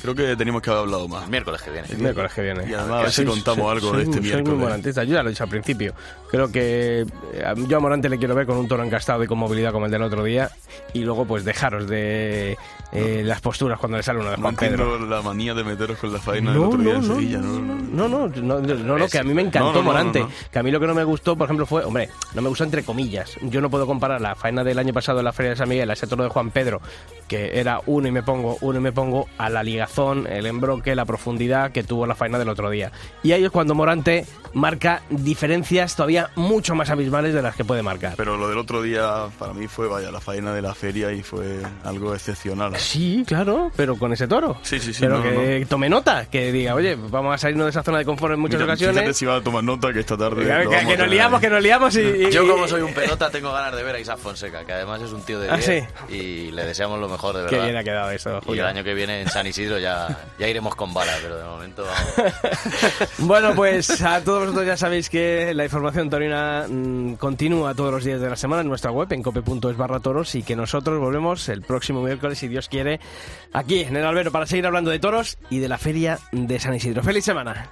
Creo que teníamos que haber hablado más. El miércoles que viene. El miércoles que viene. Y además a ver si contamos algo de este muy miércoles. morantistas. Yo ya lo he dicho al principio. Creo que eh, yo a Morante le quiero ver con un toro encastado y con movilidad como el del otro día. Y luego, pues, dejaros de eh, las posturas cuando le sale uno de No Juan Pedro. entiendo la manía de meteros con la faena del otro día en Sevilla. No, no, No, no, no, no, no, que a mí me encantó No, no, no, Morante. no, no. Que a mí lo que no me gustó, por ejemplo, fue, hombre, no me gustó entre comillas. Yo no puedo comparar la faena del año pasado en la Feria de San Miguel, a ese toro de Juan Pedro, que era uno y me pongo, uno y me pongo, a la ligazón, el embroque, la profundidad que tuvo la faena del otro día. Y ahí es cuando Morante marca diferencias todavía mucho más abismales de las que puede marcar. Pero lo del otro día para mí fue, vaya, la faena de la feria y fue algo excepcional. Sí, claro, pero con ese toro. Sí, sí, sí. pero no, que no. tome nota, que diga, oye, vamos a salirnos de esa zona de confort en muchas Mira, ocasiones. Si va a tomar nota que esta tarde. Que, lo que- que nos liamos, que nos liamos y... y- Yo como soy un pelota tengo ganas de ver a Isaac Fonseca, que además es un tío de ¿Ah, 10 y le deseamos lo mejor de Qué verdad. bien ha quedado eso, y el año que viene en San Isidro ya, ya iremos con bala, pero de momento vamos. Bueno, pues a todos vosotros ya sabéis que la información taurina mm, continúa todos los días de la semana en nuestra web, en cope.es barra toros, y que nosotros volvemos el próximo miércoles, si Dios quiere, aquí en el Albero para seguir hablando de toros y de la feria de San Isidro. ¡Feliz semana!